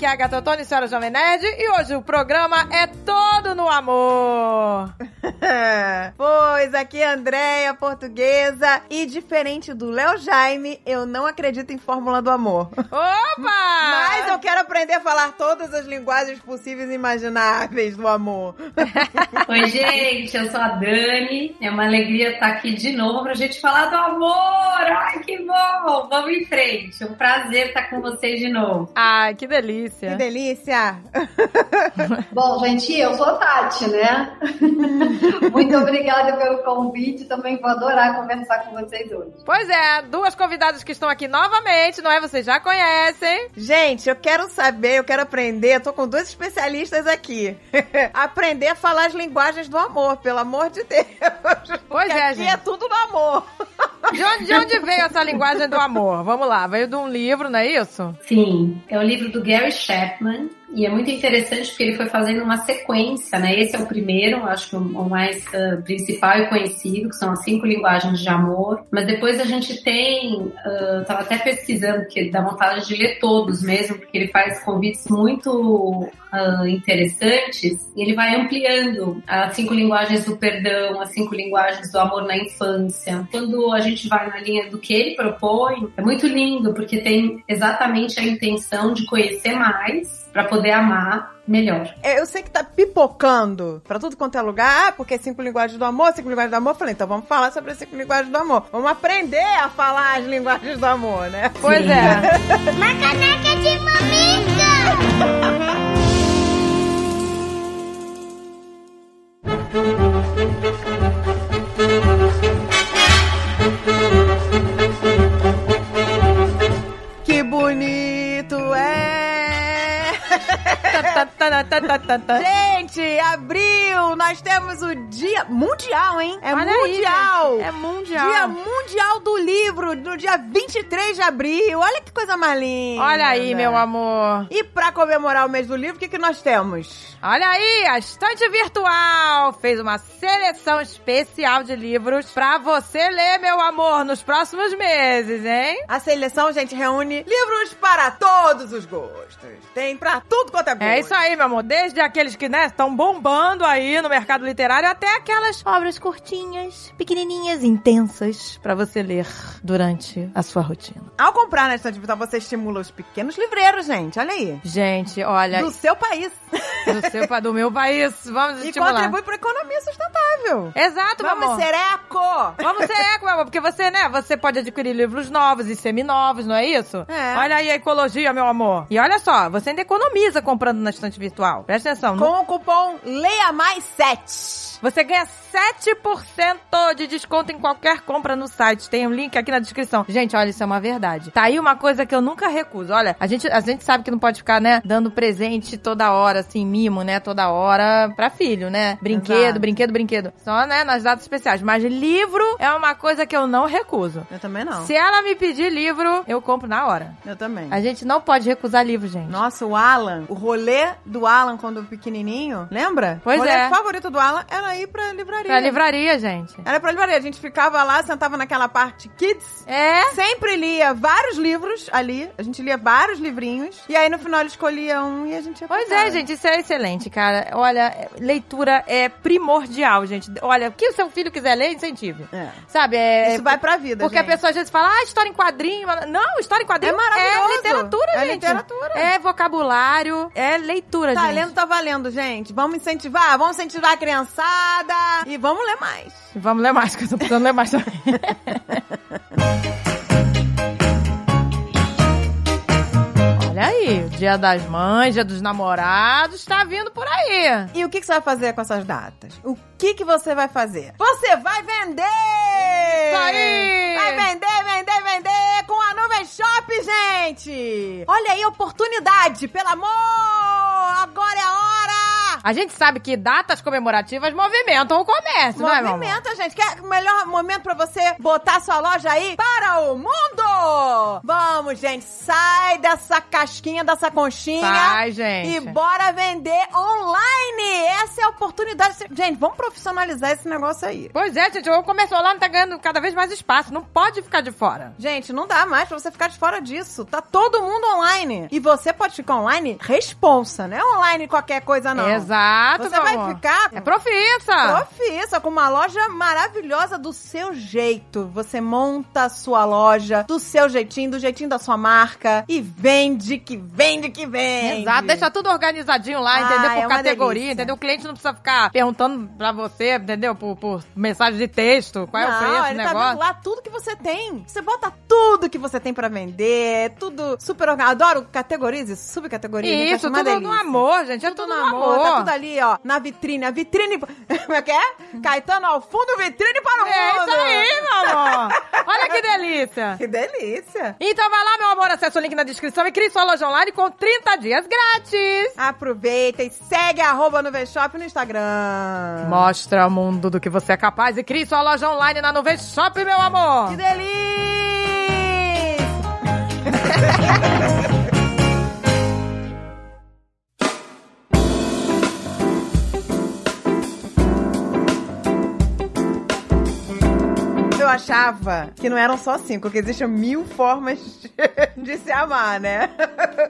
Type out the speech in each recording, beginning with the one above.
aqui é a Gata Tony, senhora Jovem Nerd, e hoje o programa é todo no amor. pois, aqui é a Andréia, portuguesa, e diferente do Léo Jaime, eu não acredito em fórmula do amor. Opa! Mas eu quero aprender a falar todas as linguagens possíveis e imagináveis do amor. Oi, gente, eu sou a Dani, é uma alegria estar aqui de novo pra gente falar do amor. Ai, que bom! Vamos em frente, é um prazer estar com vocês de novo. Ai, que delícia. Que delícia. Bom, gente, eu sou a Tati, né? Muito obrigada pelo convite, também vou adorar conversar com vocês hoje. Pois é, duas convidadas que estão aqui novamente, não é? Vocês já conhecem. Gente, eu quero saber, eu quero aprender, eu tô com dois especialistas aqui. aprender a falar as linguagens do amor, pelo amor de Deus. Pois Porque é, aqui gente. é tudo no amor. De onde, de onde veio essa linguagem do amor? Vamos lá, veio de um livro, não é isso? Sim, é o livro do Gary Chapman e é muito interessante porque ele foi fazendo uma sequência, né? Esse é o primeiro, acho que o, mais uh, principal e conhecido, que são as cinco linguagens de amor. Mas depois a gente tem, uh, tava até pesquisando, que dá vontade de ler todos mesmo, porque ele faz convites muito uh, interessantes e ele vai ampliando as cinco linguagens do perdão, as cinco linguagens do amor na infância. Quando a gente vai na linha do que ele propõe, é muito lindo, porque tem exatamente a intenção de conhecer mais para poder amar melhor. É, Eu sei que tá pipocando pra tudo quanto é lugar, ah, porque é cinco linguagens do amor, cinco linguagens do amor. Eu falei, então vamos falar sobre as cinco linguagens do amor. Vamos aprender a falar as linguagens do amor, né? Pois Sim. é. Uma caneca de mamica! Tá, Gente, abril, nós temos o dia mundial, hein? É Olha aí, mundial! gente. É mundial. Dia Mundial do Livro, no dia 23 de abril. Olha que coisa mais linda. Olha aí, meu amor. E pra comemorar o mês do livro, o que, que nós temos? Olha aí, a Estante Virtual fez uma seleção especial de livros pra você ler, meu amor, nos próximos meses, hein? A seleção, gente, reúne livros para todos os gostos. Tem pra tudo quanto é gosto. É isso aí, meu amor. Desde aqueles que, né, estão bombando aí no mercado literário até aquelas obras curtinhas, pequenininhas, intensas pra você ler durante a sua rotina. Ao comprar na estante virtual, você estimula os pequenos livreiros, gente. Olha aí. Gente, olha, Do seu país. do, seu, do meu país, vamos E estimular. contribui para economia sustentável. Exato, meu amor. Vamos ser eco. Vamos ser eco, meu amor, porque você, né, você pode adquirir livros novos e seminovos, não é isso? É. Olha aí a ecologia, meu amor. E olha só, você ainda economiza comprando na estante virtual. Presta atenção. no- Com o cupom Leia Mais 7. Você ganha 7% de desconto em qualquer compra no site. Tem um link aqui na descrição. Gente, olha, isso é uma verdade. Tá aí uma coisa que eu nunca recuso. Olha, a gente, a gente sabe que não pode ficar, né, dando presente toda hora, assim, mimo, né, toda hora pra filho, né? Brinquedo, Exato. brinquedo, brinquedo. Só, né, nas datas especiais. Mas livro é uma coisa que eu não recuso. Eu também não. Se ela me pedir livro, eu compro na hora. Eu também. A gente não pode recusar livro, gente. Nossa, o Alan, o rolê do Alan quando pequenininho, lembra? Pois o rolê é. favorito do Alan era ir pra livraria. Pra livraria, gente. Era pra livraria. A gente ficava lá, sentava naquela parte kids. É. Sempre lia vários livros ali. A gente lia vários livrinhos. E aí no final ele escolhia um e a gente ia pra Pois casa. é, gente, isso é excelente, cara. Olha, leitura é primordial, gente. Olha, o que o seu filho quiser ler, incentive. É. Sabe, é... Isso vai pra vida, Porque gente. a pessoa às vezes fala, ah, história em quadrinho. Não, história em quadrinho É maravilhoso. é literatura, É gente. literatura. É vocabulário, é leitura, Tá gente. lendo, tá valendo, gente. Vamos incentivar, vamos incentivar a criançada e vamos ler mais. Vamos ler mais, que eu tô precisando ler mais também. Olha aí, o dia das mães, dia dos namorados, tá vindo por aí. E o que, que você vai fazer com essas datas? O que, que você vai fazer? Você vai vender! Isso aí! Vai vender, vender, vender com a Nuvem Shop, gente! Olha aí a oportunidade, pelo amor! Agora é a hora! A gente sabe que datas comemorativas movimentam o comércio, não é, meu amor? Movimenta, gente. Quer o melhor momento pra você botar sua loja aí para o mundo? Vamos, gente, sai dessa casquinha, dessa conchinha. Sai, gente. E bora vender online! Essa é a oportunidade. Gente, vamos profissionalizar esse negócio aí. Pois é, gente, o comércio online tá ganhando cada vez mais espaço. Não pode ficar de fora. Gente, não dá mais pra você ficar de fora disso. Tá todo mundo online. E você pode ficar online responsa, não é online qualquer coisa, não. Exato, Você vai amor. ficar É profissa. Profissa, com uma loja maravilhosa do seu jeito. Você monta a sua loja do seu jeitinho, do jeitinho da sua marca e vende que vende que vende. Exato, deixa tudo organizadinho lá, Ah, entendeu? Por é categoria, delícia. entendeu? O cliente não precisa ficar perguntando pra você, entendeu? Por, por mensagem de texto, qual é o Não, preço do ele tá negócio. vendo lá tudo que você tem. Você bota tudo que você tem pra vender, tudo super organizado. Adoro categorias e subcategorias. Isso, tudo no delícia. amor, gente. É tudo, Tudo no amor. Tá tudo ali, ó, na vitrine. A vitrine. Como é que é? Caetano ao fundo, vitrine para o mundo. É isso aí, meu amor. Olha que delícia. Que delícia. Então vai lá, meu amor, acessa o link na descrição e crie sua loja online com 30 dias grátis. Aproveita e segue arroba no Shop no Instagram. Mostra ao mundo do que você é capaz e crie sua loja online na Nuvem Shop, meu amor. Que delícia! achava que não eram só cinco, que existem mil formas de, se amar, né?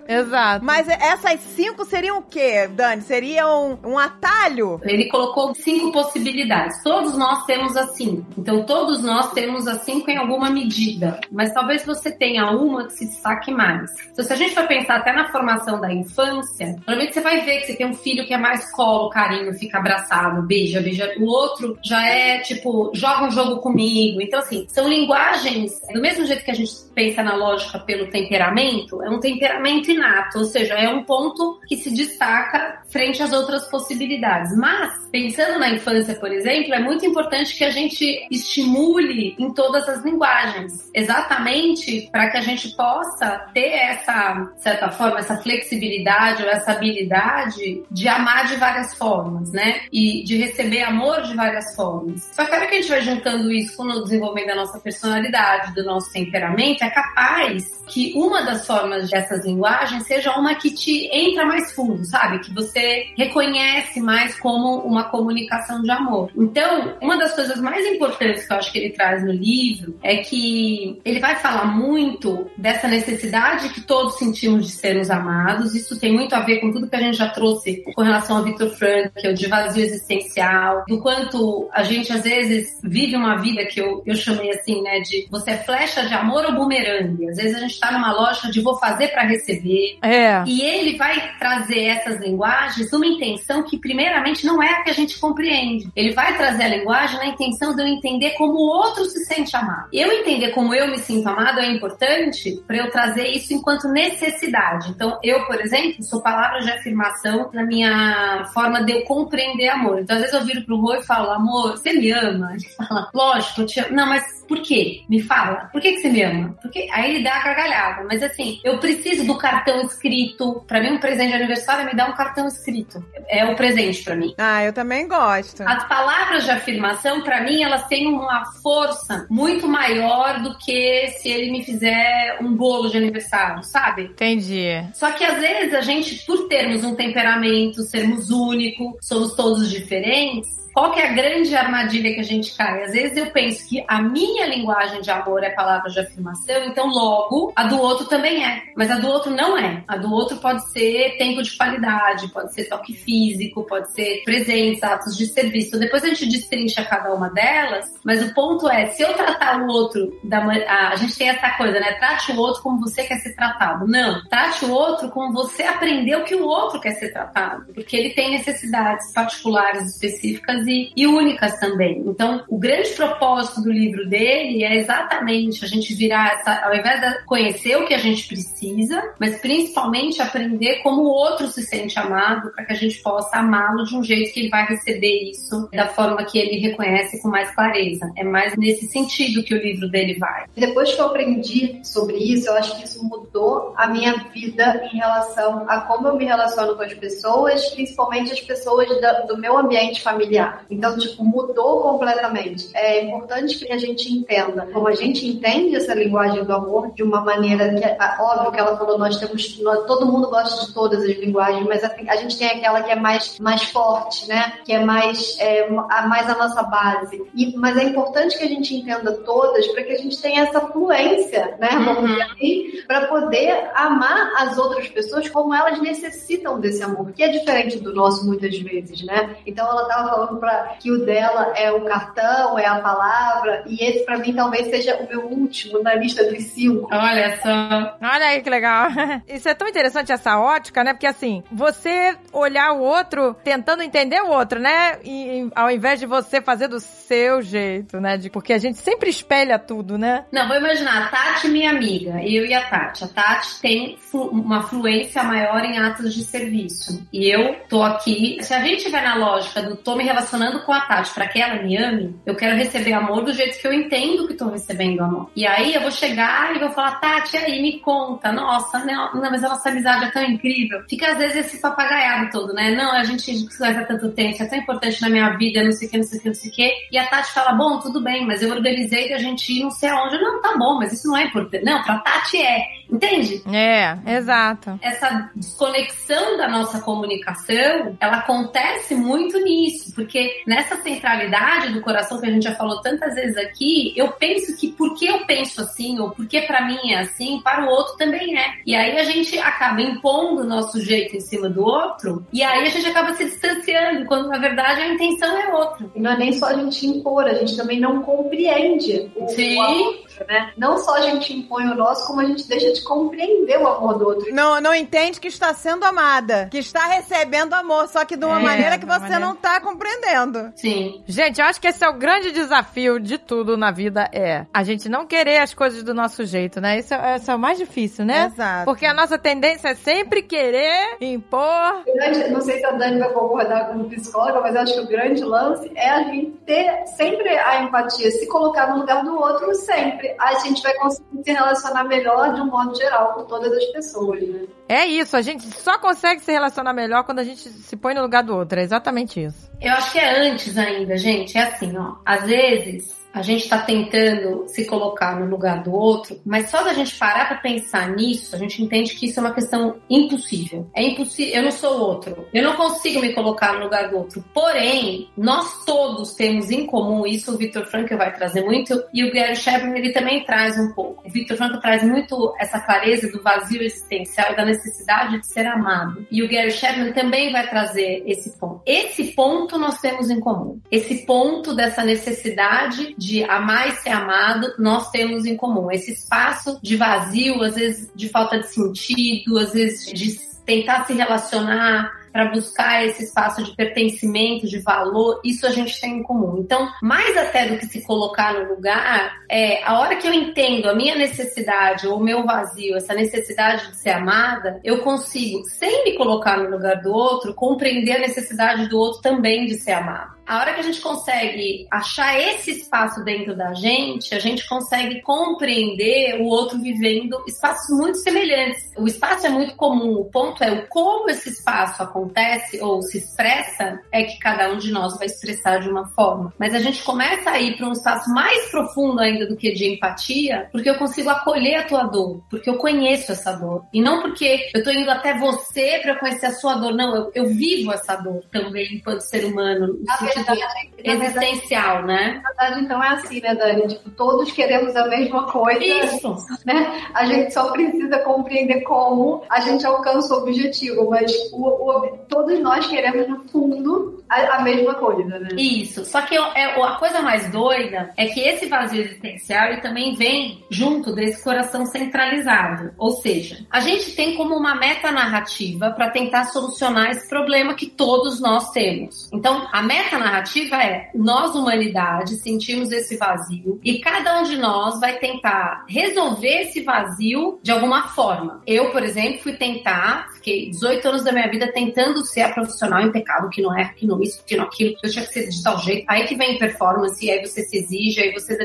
Exato. Mas essas cinco seriam o quê, Dani? Seriam um atalho? Ele colocou cinco possibilidades. Todos nós temos as cinco. Então, todos nós temos as cinco em alguma medida. Mas talvez você tenha uma que se destaque mais. Então, se a gente for pensar até na formação da infância, provavelmente você vai ver que você tem um filho que é mais colo, carinho, fica abraçado, beija, beija. O outro já é tipo, joga um jogo comigo. Então, assim, são linguagens, do mesmo jeito que a gente pensa na lógica pelo temperamento, é um temperamento inato, ou seja, é um ponto que se destaca frente às outras possibilidades. Mas, pensando na infância, por exemplo, é muito importante que a gente estimule em todas as linguagens, exatamente para que a gente possa ter essa, de certa forma, essa flexibilidade ou essa habilidade de amar de várias formas, né? E de receber amor de várias formas. Só que a que a gente vai juntando isso com o desenvolvimento da nossa personalidade, do nosso temperamento, é capaz que uma das formas dessas linguagens seja uma que te entra mais fundo, sabe? Que você reconhece mais como uma comunicação de amor. Então, uma das coisas mais importantes que eu acho que ele traz no livro é que ele vai falar muito dessa necessidade que todos sentimos de sermos amados. Isso tem muito a ver com tudo que a gente já trouxe com relação a Viktor Frankl, de vazio existencial, do quanto a gente às vezes vive uma vida que eu, eu chamei assim, né, de você é flecha de amor ou bumerangue. Às vezes a gente tá numa lógica de vou fazer para receber. É. E ele vai trazer essas linguagens numa intenção que, primeiramente, não é a que a gente compreende. Ele vai trazer a linguagem na intenção de eu entender como o outro se sente amado. Eu entender como eu me sinto amado é importante para eu trazer isso enquanto necessidade. Então, eu, por exemplo, sou palavra de afirmação na minha forma de eu compreender amor. Então, às vezes eu viro pro Rô e falo, amor, você me ama? Ele fala, lógico, eu te amo. Não, mas por quê? Me fala. Por que, que você me ama? Porque aí ele dá a gargalhada. Mas assim, eu preciso do cartão escrito. Pra mim, um presente de aniversário é me dar um cartão escrito. É o presente pra mim. Ah, eu também gosto. As palavras de afirmação, pra mim, elas têm uma força muito maior do que se ele me fizer um bolo de aniversário, sabe? Entendi. Só que às vezes a gente, por termos um temperamento, sermos únicos, somos todos diferentes, qual que é a grande armadilha que a gente cai? Às vezes eu penso que a minha linguagem de amor é palavra de afirmação, então logo a do outro também é. Mas a do outro não é. A do outro pode ser tempo de qualidade, pode ser toque físico, pode ser presentes, atos de serviço. Depois a gente destrincha cada uma delas, mas o ponto é, se eu tratar o outro da a gente tem essa coisa, né? Trate o outro como você quer ser tratado. Não, trate o outro como você aprendeu que o outro quer ser tratado, porque ele tem necessidades particulares específicas e, e únicas também. Então, o grande propósito do livro dele é exatamente a gente virar essa, ao invés de conhecer o que a gente precisa, mas principalmente aprender como o outro se sente amado, para que a gente possa amá-lo de um jeito que ele vai receber isso da forma que ele reconhece com mais clareza. É mais nesse sentido que o livro dele vai. Depois que eu aprendi sobre isso, eu acho que isso mudou a minha vida em relação a como eu me relaciono com as pessoas, principalmente as pessoas do meu ambiente familiar. Então, tipo, mudou completamente. É importante que a gente entenda como a gente entende essa linguagem do amor de uma maneira que, é, óbvio que ela falou, nós temos, nós, todo mundo gosta de todas as linguagens, mas a, a, gente tem aquela que é mais, mais forte, né? Que é mais, é, a, mais a nossa base. E, mas é importante que a gente entenda todas para que a gente tenha essa fluência, né? Uhum. Assim, para poder amar as outras pessoas como elas necessitam desse amor, que é diferente do nosso muitas vezes, né? Então ela estava falando para que o dela é o cartão, é a palavra, e esse para mim talvez seja o meu último na lista dos cinco. Olha só. Olha aí que legal. Isso é tão interessante essa ótica, né? Porque assim, você olhar o outro tentando entender o outro, né? E ao invés de você fazer do seu jeito, né? De, porque a gente sempre espelha tudo, né? Não, vou imaginar, a Tati, minha amiga, eu e a Tati. A Tati tem uma fluência maior em atos de serviço. E eu tô aqui. Se a gente tiver na lógica do tô me relacionando com a Tati para que ela me ame, eu quero receber amor do jeito que eu entendo que tô recebendo amor. E aí eu vou chegar e vou falar, Tati, aí, me conta. Nossa, não, não, mas a nossa amizade é tão incrível. Fica às vezes esse papagaiado todo, né? Não, a gente conhece há tanto tempo, é tão importante na minha vida, não sei o que, não sei o que, não sei o que. E a Tati fala, bom, tudo bem, mas eu organizei que a gente ir não sei aonde. Não, tá bom, mas isso não é importante. Não, pra Tati é. Entende? É, exato. Essa desconexão da nossa comunicação, ela acontece muito nisso, porque nessa centralidade do coração que a gente já falou tantas vezes aqui, eu penso que porque eu penso assim, ou porque para mim é assim, para o outro também é. E aí a gente acaba impondo o nosso jeito em cima do outro, e aí a gente acaba se distanciando, quando na verdade a intenção é outra. E não é nem só a gente impor, a gente também não compreende o, Sim. o né? Não só a gente impõe o nosso, como a gente deixa de compreender o amor do outro. Não, não entende que está sendo amada, que está recebendo amor, só que de uma é, maneira que você maneira... não está compreendendo. Sim. Gente, eu acho que esse é o grande desafio de tudo na vida, é a gente não querer as coisas do nosso jeito, né? Isso é, é o mais difícil, né? Exato. Porque a nossa tendência é sempre querer impor. Grande, não sei se a Dani vai concordar como psicóloga, mas eu acho que o grande lance é a gente ter sempre a empatia, se colocar no lugar do outro sempre a gente vai conseguir se relacionar melhor de um modo geral com todas as pessoas, né? É isso, a gente só consegue se relacionar melhor quando a gente se põe no lugar do outro, é exatamente isso. Eu acho que é antes ainda, gente, é assim, ó. Às vezes a gente está tentando se colocar no lugar do outro, mas só da gente parar para pensar nisso, a gente entende que isso é uma questão impossível. É impossível, eu não sou outro, eu não consigo me colocar no lugar do outro. Porém, nós todos temos em comum, isso o Victor Frankl vai trazer muito, e o Gary Chapman ele também traz um pouco. O Victor Frankl traz muito essa clareza do vazio existencial e da necessidade de ser amado. E o Gary Chapman também vai trazer esse ponto. Esse ponto nós temos em comum. Esse ponto dessa necessidade de amar e ser amado, nós temos em comum. Esse espaço de vazio, às vezes de falta de sentido, às vezes de tentar se relacionar para buscar esse espaço de pertencimento, de valor, isso a gente tem em comum. Então, mais até do que se colocar no lugar, é a hora que eu entendo a minha necessidade ou o meu vazio, essa necessidade de ser amada, eu consigo, sem me colocar no lugar do outro, compreender a necessidade do outro também de ser amado a hora que a gente consegue achar esse espaço dentro da gente, a gente consegue compreender o outro vivendo espaços muito semelhantes. O espaço é muito comum, o ponto é o como esse espaço acontece ou se expressa é que cada um de nós vai expressar de uma forma. Mas a gente começa a ir para um espaço mais profundo ainda do que de empatia, porque eu consigo acolher a tua dor, porque eu conheço essa dor. E não porque eu tô indo até você para conhecer a sua dor, não, eu, eu vivo essa dor também enquanto ser humano verdade, existencial, né? Na verdade, então é assim, né, Dani? Tipo, todos queremos a mesma coisa. Isso. Né? A gente só precisa compreender como a gente alcança o objetivo, mas o, o, todos nós queremos, no fundo, a, a, mesma coisa, né? Isso. Só que é, a coisa mais doida é que esse vazio existencial ele também vem junto desse coração centralizado. Ou seja, a gente tem como uma meta narrativa para tentar solucionar esse problema que todos nós temos. Então, a meta narrativa é nós, humanidade, sentimos esse vazio e cada um de nós vai tentar resolver esse vazio de alguma forma. Eu, por exemplo, fui tentar, fiquei 18 anos da minha vida tentando ser a profissional impecável, que não é, que não isso, que não aquilo, eu tinha que ser de tal jeito. Aí que vem performance, aí você se exige, aí você.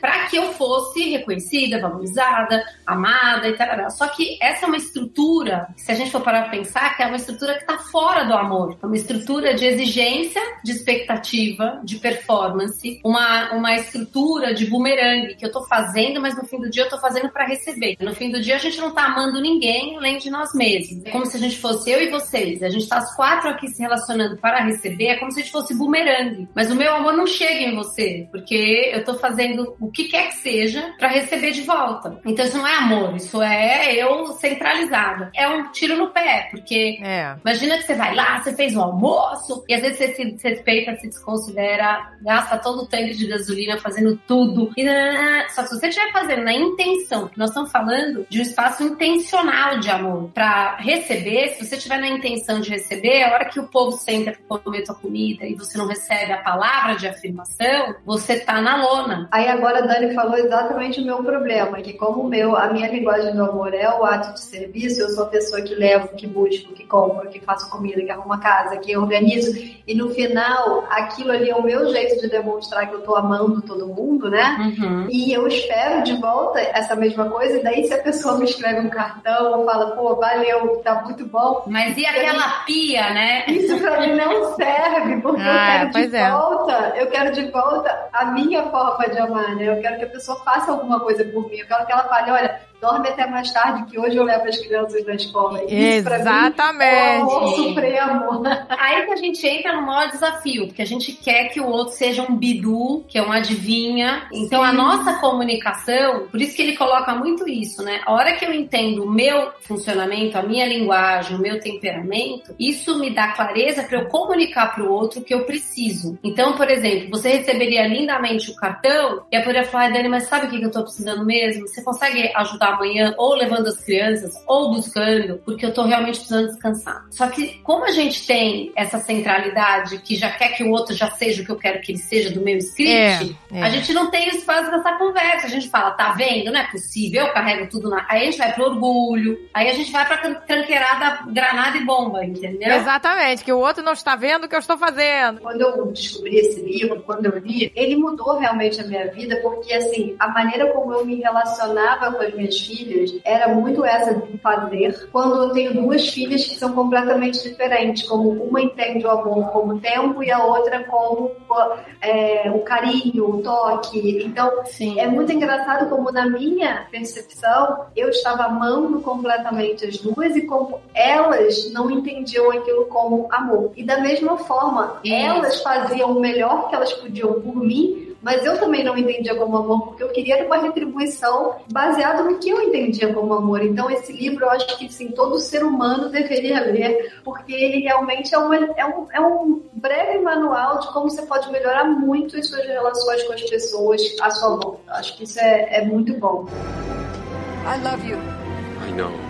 para que eu fosse reconhecida, valorizada, amada e tal. Só que essa é uma estrutura, se a gente for parar pra pensar, que é uma estrutura que tá fora do amor. É uma estrutura de exigência de expectativa, de performance, uma, uma estrutura de bumerangue que eu tô fazendo, mas no fim do dia eu tô fazendo para receber. No fim do dia a gente não tá amando ninguém além de nós mesmos. É como se a gente fosse eu e vocês. A gente tá as quatro aqui se relacionando para receber, é como se a gente fosse bumerangue. Mas o meu amor não chega em você, porque eu tô fazendo o que quer que seja para receber de volta. Então isso não é amor, isso é eu centralizada. É um tiro no pé, porque É. Imagina que você vai lá, você fez um almoço, e às vezes você se desrespeita, se desconsidera, gasta todo o tanque de gasolina fazendo tudo. E, nananã. só se você estiver fazendo na intenção, que nós estamos falando de um espaço intencional de amor, pra receber, se você estiver na intenção de receber, a hora que o povo senta pra comer tua comida e você não recebe a palavra de afirmação, você tá na lona. Aí agora a Dani falou exatamente o meu problema, que como o meu, a minha linguagem do amor é o ato de serviço, eu sou a pessoa que levo, que busco, que compro, que faço comida, que arrumo a casa, que organizo, e no final, aquilo ali é o meu jeito de demonstrar que eu tô amando todo mundo, né? Uhum. E eu espero de volta essa mesma coisa, e daí se a pessoa me escreve um cartão ou fala, pô, valeu, tá muito bom, Mas e aquela pia, né? isso pra mim não serve, porque Ah, eu quero de é. volta, eu quero de volta a minha forma de amar, né? Eu quero que a pessoa faça alguma coisa por mim, eu quero que ela fale, olha, dorme até mais tarde, que hoje eu levo as crianças na escola. Isso pra mim é o Exatamente. amor supremo. Aí que a gente entra no maior desafio, porque a gente quer que o outro seja um bidu, que é um adivinha. Então a nossa comunicação, por isso que ele coloca muito isso, né? A hora que eu entendo o meu funcionamento, a minha linguagem, o meu temperamento, isso me dá clareza para eu comunicar para o outro o que eu preciso. Então, por exemplo, você receberia lindamente o cartão e eu poderia falar, "Ai, Dani, mas sabe o que que eu tô precisando mesmo? Você consegue ajudar amanhã ou levando as crianças ou buscando, porque eu tô realmente precisando descansar. Só que como a gente tem essa centralidade que já quer que o outro já seja o que eu quero que ele seja do meu script, É, é. a gente não tem espaço dessa conversa. A gente fala, tá vendo? Não é possível, eu carrego tudo na. Aí a gente vai pro orgulho, aí a gente vai pra tran- tranqueirada, granada e bomba, entendeu? Exatamente, que o outro não está vendo o que eu estou fazendo. Quando eu descobri esse livro, quando eu li, ele mudou realmente a minha vida, porque assim, a maneira como eu me relacionava com as minhas filhas era muito essa de fazer. Quando eu tenho duas filhas que são completamente diferentes, como uma entende o amor como tempo e a outra como é, o carinho, o toque. Então, Sim. é muito engraçado como na minha percepção eu estava amando completamente as duas e como elas não entendiam aquilo como amor. E da mesma forma, Isso. elas faziam o melhor que elas podiam por mim, mas eu também não entendia como amor, porque eu queria uma retribuição baseada no que eu entendia como amor. Então, esse livro eu acho que sim, todo ser humano deveria ler, porque ele realmente é, uma, é, um, é um breve manual de como você pode melhorar muito as suas relações com as pessoas à sua volta. Acho que isso é, é muito bom. I know.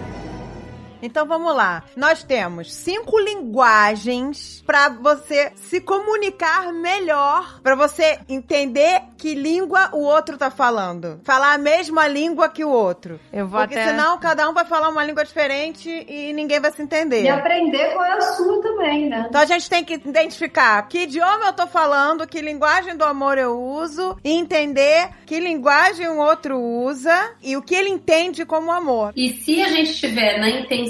Então vamos lá. Nós temos cinco linguagens pra você se comunicar melhor, pra você entender que língua o outro tá falando. Falar a mesma língua que o outro. Eu vou Porque até. senão cada um vai falar uma língua diferente e ninguém vai se entender. E aprender qual é a sua também, né? Então a gente tem que identificar que idioma eu tô falando, que linguagem do amor eu uso, e entender que linguagem o outro usa e o que ele entende como amor. E se a gente estiver na intenção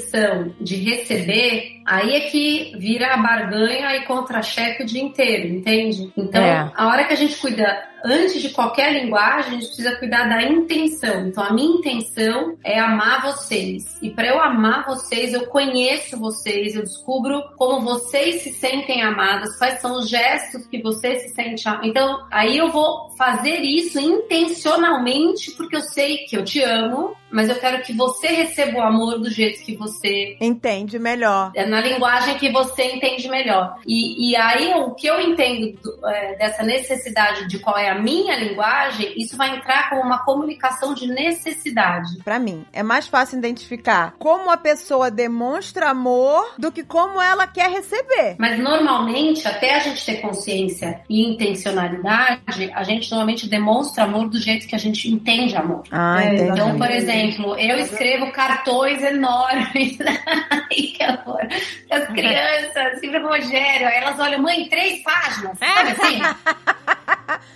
de receber, aí é que vira a barganha e contra-cheque o dia inteiro, entende? Então, É. a hora que a gente cuida, antes de qualquer linguagem, a gente precisa cuidar da intenção. Então, a minha intenção é amar vocês. E para eu amar vocês, eu conheço vocês, eu descubro como vocês se sentem amadas, quais são os gestos que vocês se sentem amadas. Então, aí eu vou fazer isso intencionalmente, porque eu sei que eu te amo, mas eu quero que você receba o amor do jeito que você Entende melhor. é na linguagem que você entende melhor. E, e aí, o que eu entendo do- é, dessa necessidade de qual é a minha linguagem, isso vai entrar como uma comunicação de necessidade. Pra mim, é mais fácil identificar como a pessoa demonstra amor do que como ela quer receber. Mas normalmente, até a gente ter consciência e intencionalidade, a gente normalmente demonstra amor do jeito que a gente entende amor. Ah, É, entendi. Então, por exemplo, eu escrevo cartões enormes. Ai, que amor. As crianças, sempre com o Rogério, aí elas olham, mãe, três páginas. Sabe assim?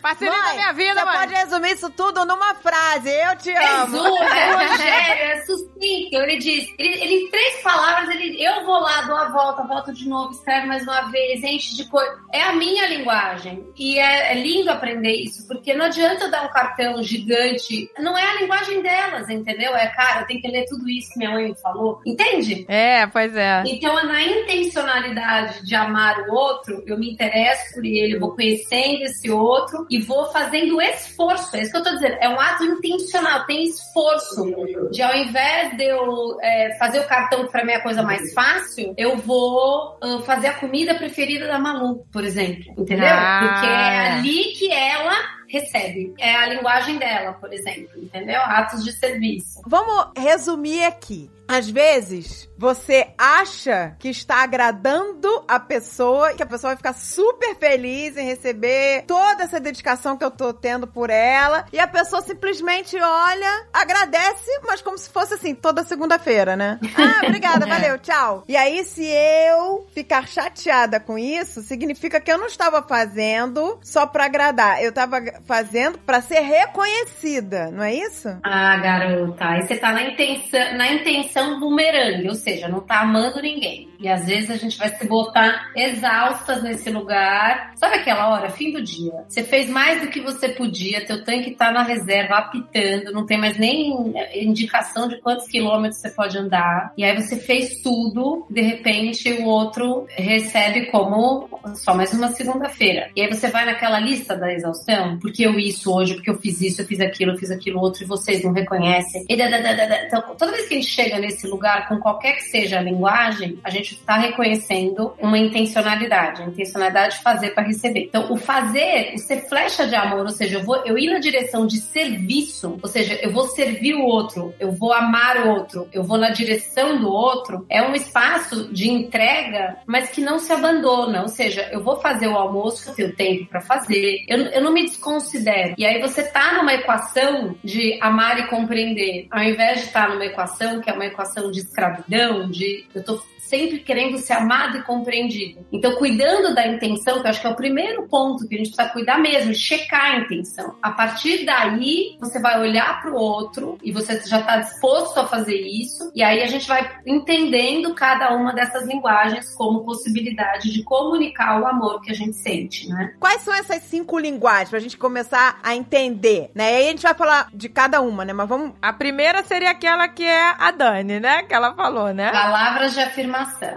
Facilita a minha vida, você mãe. pode resumir isso tudo numa frase. Eu te amo. Resumo, é Rogério, é sucinto. Ele diz, ele, ele em três palavras, ele, eu vou lá, dou a volta, volto de novo, escreve mais uma vez, enche de coisa. É a minha linguagem. E é, é lindo aprender isso, porque não adianta eu dar um cartão gigante. Não é a linguagem delas, entendeu? É, cara, eu tenho que ler tudo isso que minha mãe me falou. Entende? É, pois é. Então, na intencionalidade de amar o outro, eu me interesso por ele, eu vou conhecendo esse outro e vou fazendo esforço. É isso que eu tô dizendo. É um ato intencional, tem esforço. De ao invés de eu é, fazer o cartão para mim é a coisa mais fácil, eu vou ah, fazer a comida preferida da Malu, por exemplo. Entendeu? Ah. Porque é ali que ela recebe. É a linguagem dela, por exemplo. Entendeu? Atos de serviço. Vamos resumir aqui. Às vezes, você acha que está agradando a pessoa, que a pessoa vai ficar super feliz em receber toda essa dedicação que eu tô tendo por ela, e a pessoa simplesmente olha, agradece, mas como se fosse assim, toda segunda-feira, né? Ah, obrigada, valeu, tchau. E aí, se eu ficar chateada com isso, significa que eu não estava fazendo só pra agradar, eu tava fazendo pra ser reconhecida, não é isso? Ah, garota, aí você tá na intenção, na intenção bumerangue, ou seja, não tá amando ninguém. E às vezes a gente vai se botar exaustas nesse lugar. Sabe aquela hora, fim do dia? Você fez mais do que você podia, teu tanque tá na reserva, apitando, não tem mais nem indicação de quantos quilômetros você pode andar. E aí você fez tudo, de repente o outro recebe como só mais uma segunda-feira. E aí você vai naquela lista da exaustão, porque eu isso hoje, porque eu fiz isso, eu fiz aquilo, eu fiz aquilo outro, e vocês não reconhecem. E. Então, toda vez que a gente chega nesse lugar, com qualquer que seja a linguagem, a gente está reconhecendo uma intencionalidade, a intencionalidade de fazer para receber. Então, o fazer, o ser flecha de amor, ou seja, eu vou eu ir na direção de serviço, ou seja, eu vou servir o outro, eu vou amar o outro, eu vou na direção do outro, é um espaço de entrega, mas que não se abandona, ou seja, eu vou fazer o almoço que eu tenho tempo para fazer, eu, eu não me desconsidero. E aí você tá numa equação de amar e compreender, ao invés de estar numa equação que é uma equação de escravidão, de eu tô sempre querendo ser amado e compreendido. Então, cuidando da intenção, que eu acho que é o primeiro ponto que a gente precisa cuidar mesmo, checar a intenção. A partir daí, você vai olhar para o outro e você já está disposto a fazer isso, e aí a gente vai entendendo cada uma dessas linguagens como possibilidade de comunicar o amor que a gente sente, né? Quais são essas cinco linguagens pra gente começar a entender, né? E aí a gente vai falar de cada uma, né? Mas vamos. A primeira seria aquela que é a Dani, né? Que ela falou, né? Palavras de afirmação.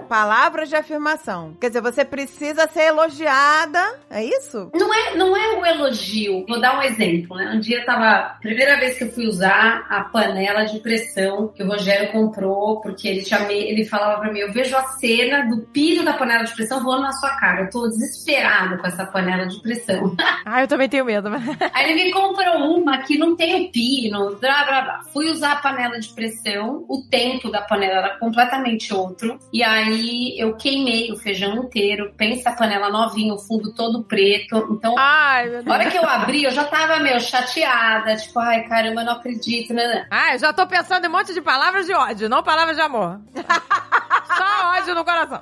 Palavras de afirmação. Quer dizer, você precisa ser elogiada, é isso? Não é, não é o elogio. Vou dar um exemplo, né? Um dia eu tava. Primeira vez que eu fui usar a panela de pressão que o Rogério comprou, porque ele, me, ele falava pra mim: eu vejo a cena do pino da panela de pressão voando na sua cara. Eu tô desesperado com essa panela de pressão. Ah, eu também tenho medo. Aí ele me comprou uma que não tem o pino, blá blá blá. Fui usar a panela de pressão, o tempo da panela era completamente outro. E aí eu queimei o feijão inteiro. Pensa a panela novinha, o fundo todo preto. Então, Ai, na hora que eu abri, eu já tava meio chateada. Tipo, ai caramba, eu não acredito, né? Ah, eu já tô pensando em um monte de palavras de ódio, não palavras de amor. Só ódio no coração.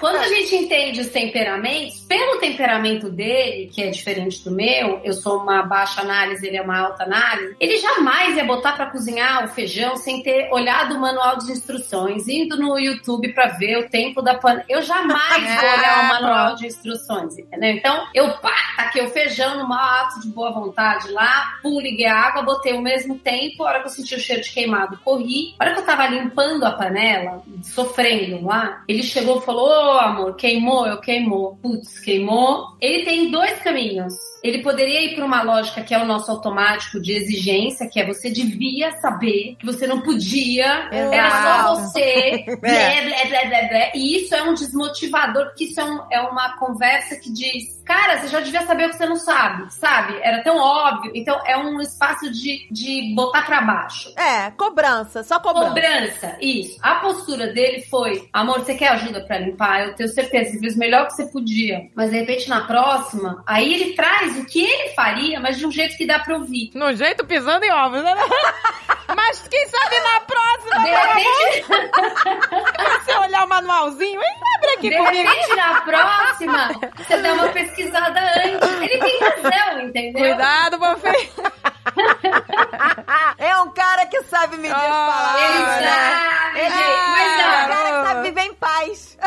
Quando a gente entende os temperamentos, pelo temperamento dele, que é diferente do meu, eu sou uma baixa análise, ele é uma alta análise, ele jamais ia botar pra cozinhar o feijão sem ter olhado o manual de instruções, indo no YouTube pra ver o tempo da panela. Eu jamais vou olhar o manual de instruções, entendeu? Então, eu pá, taquei o feijão no maior ato de boa vontade lá, pum, liguei a água, botei o mesmo tempo, a hora que eu senti o cheiro de queimado, corri. A hora que eu tava limpando a panela, sofrendo lá, ele chegou e falou, ô amor, queimou? Eu queimou. Putz, queimou. Ele tem dois caminhos. Ele poderia ir para uma lógica que é o nosso automático de exigência, que é você devia saber que você não podia, era só você, É. blé, blé, blé, blé, blé. E isso é um desmotivador, porque isso é, um- é uma conversa que diz, cara, você já devia saber o que você não sabe, sabe? Era tão óbvio. Então é um espaço de, de botar para baixo. É, cobrança, só cobrança. Cobrança, isso. A postura dele foi: amor, você quer ajuda pra limpar? Eu tenho certeza, você fez o melhor que você podia. Mas de repente na próxima, aí ele traz o que ele faria, mas de um jeito que dá pra ouvir. No jeito pisando em ovos, né? Mas quem sabe na próxima, De repente, você olhar o manualzinho, hein? Abre aqui de comigo. repente na próxima, você dá uma pesquisada antes. Ele tem razão, entendeu? Cuidado, Bonfim. é um cara que sabe medir Ah, as Ele palavras. sabe, gente. Mas é um não, cara que sabe viver em paz.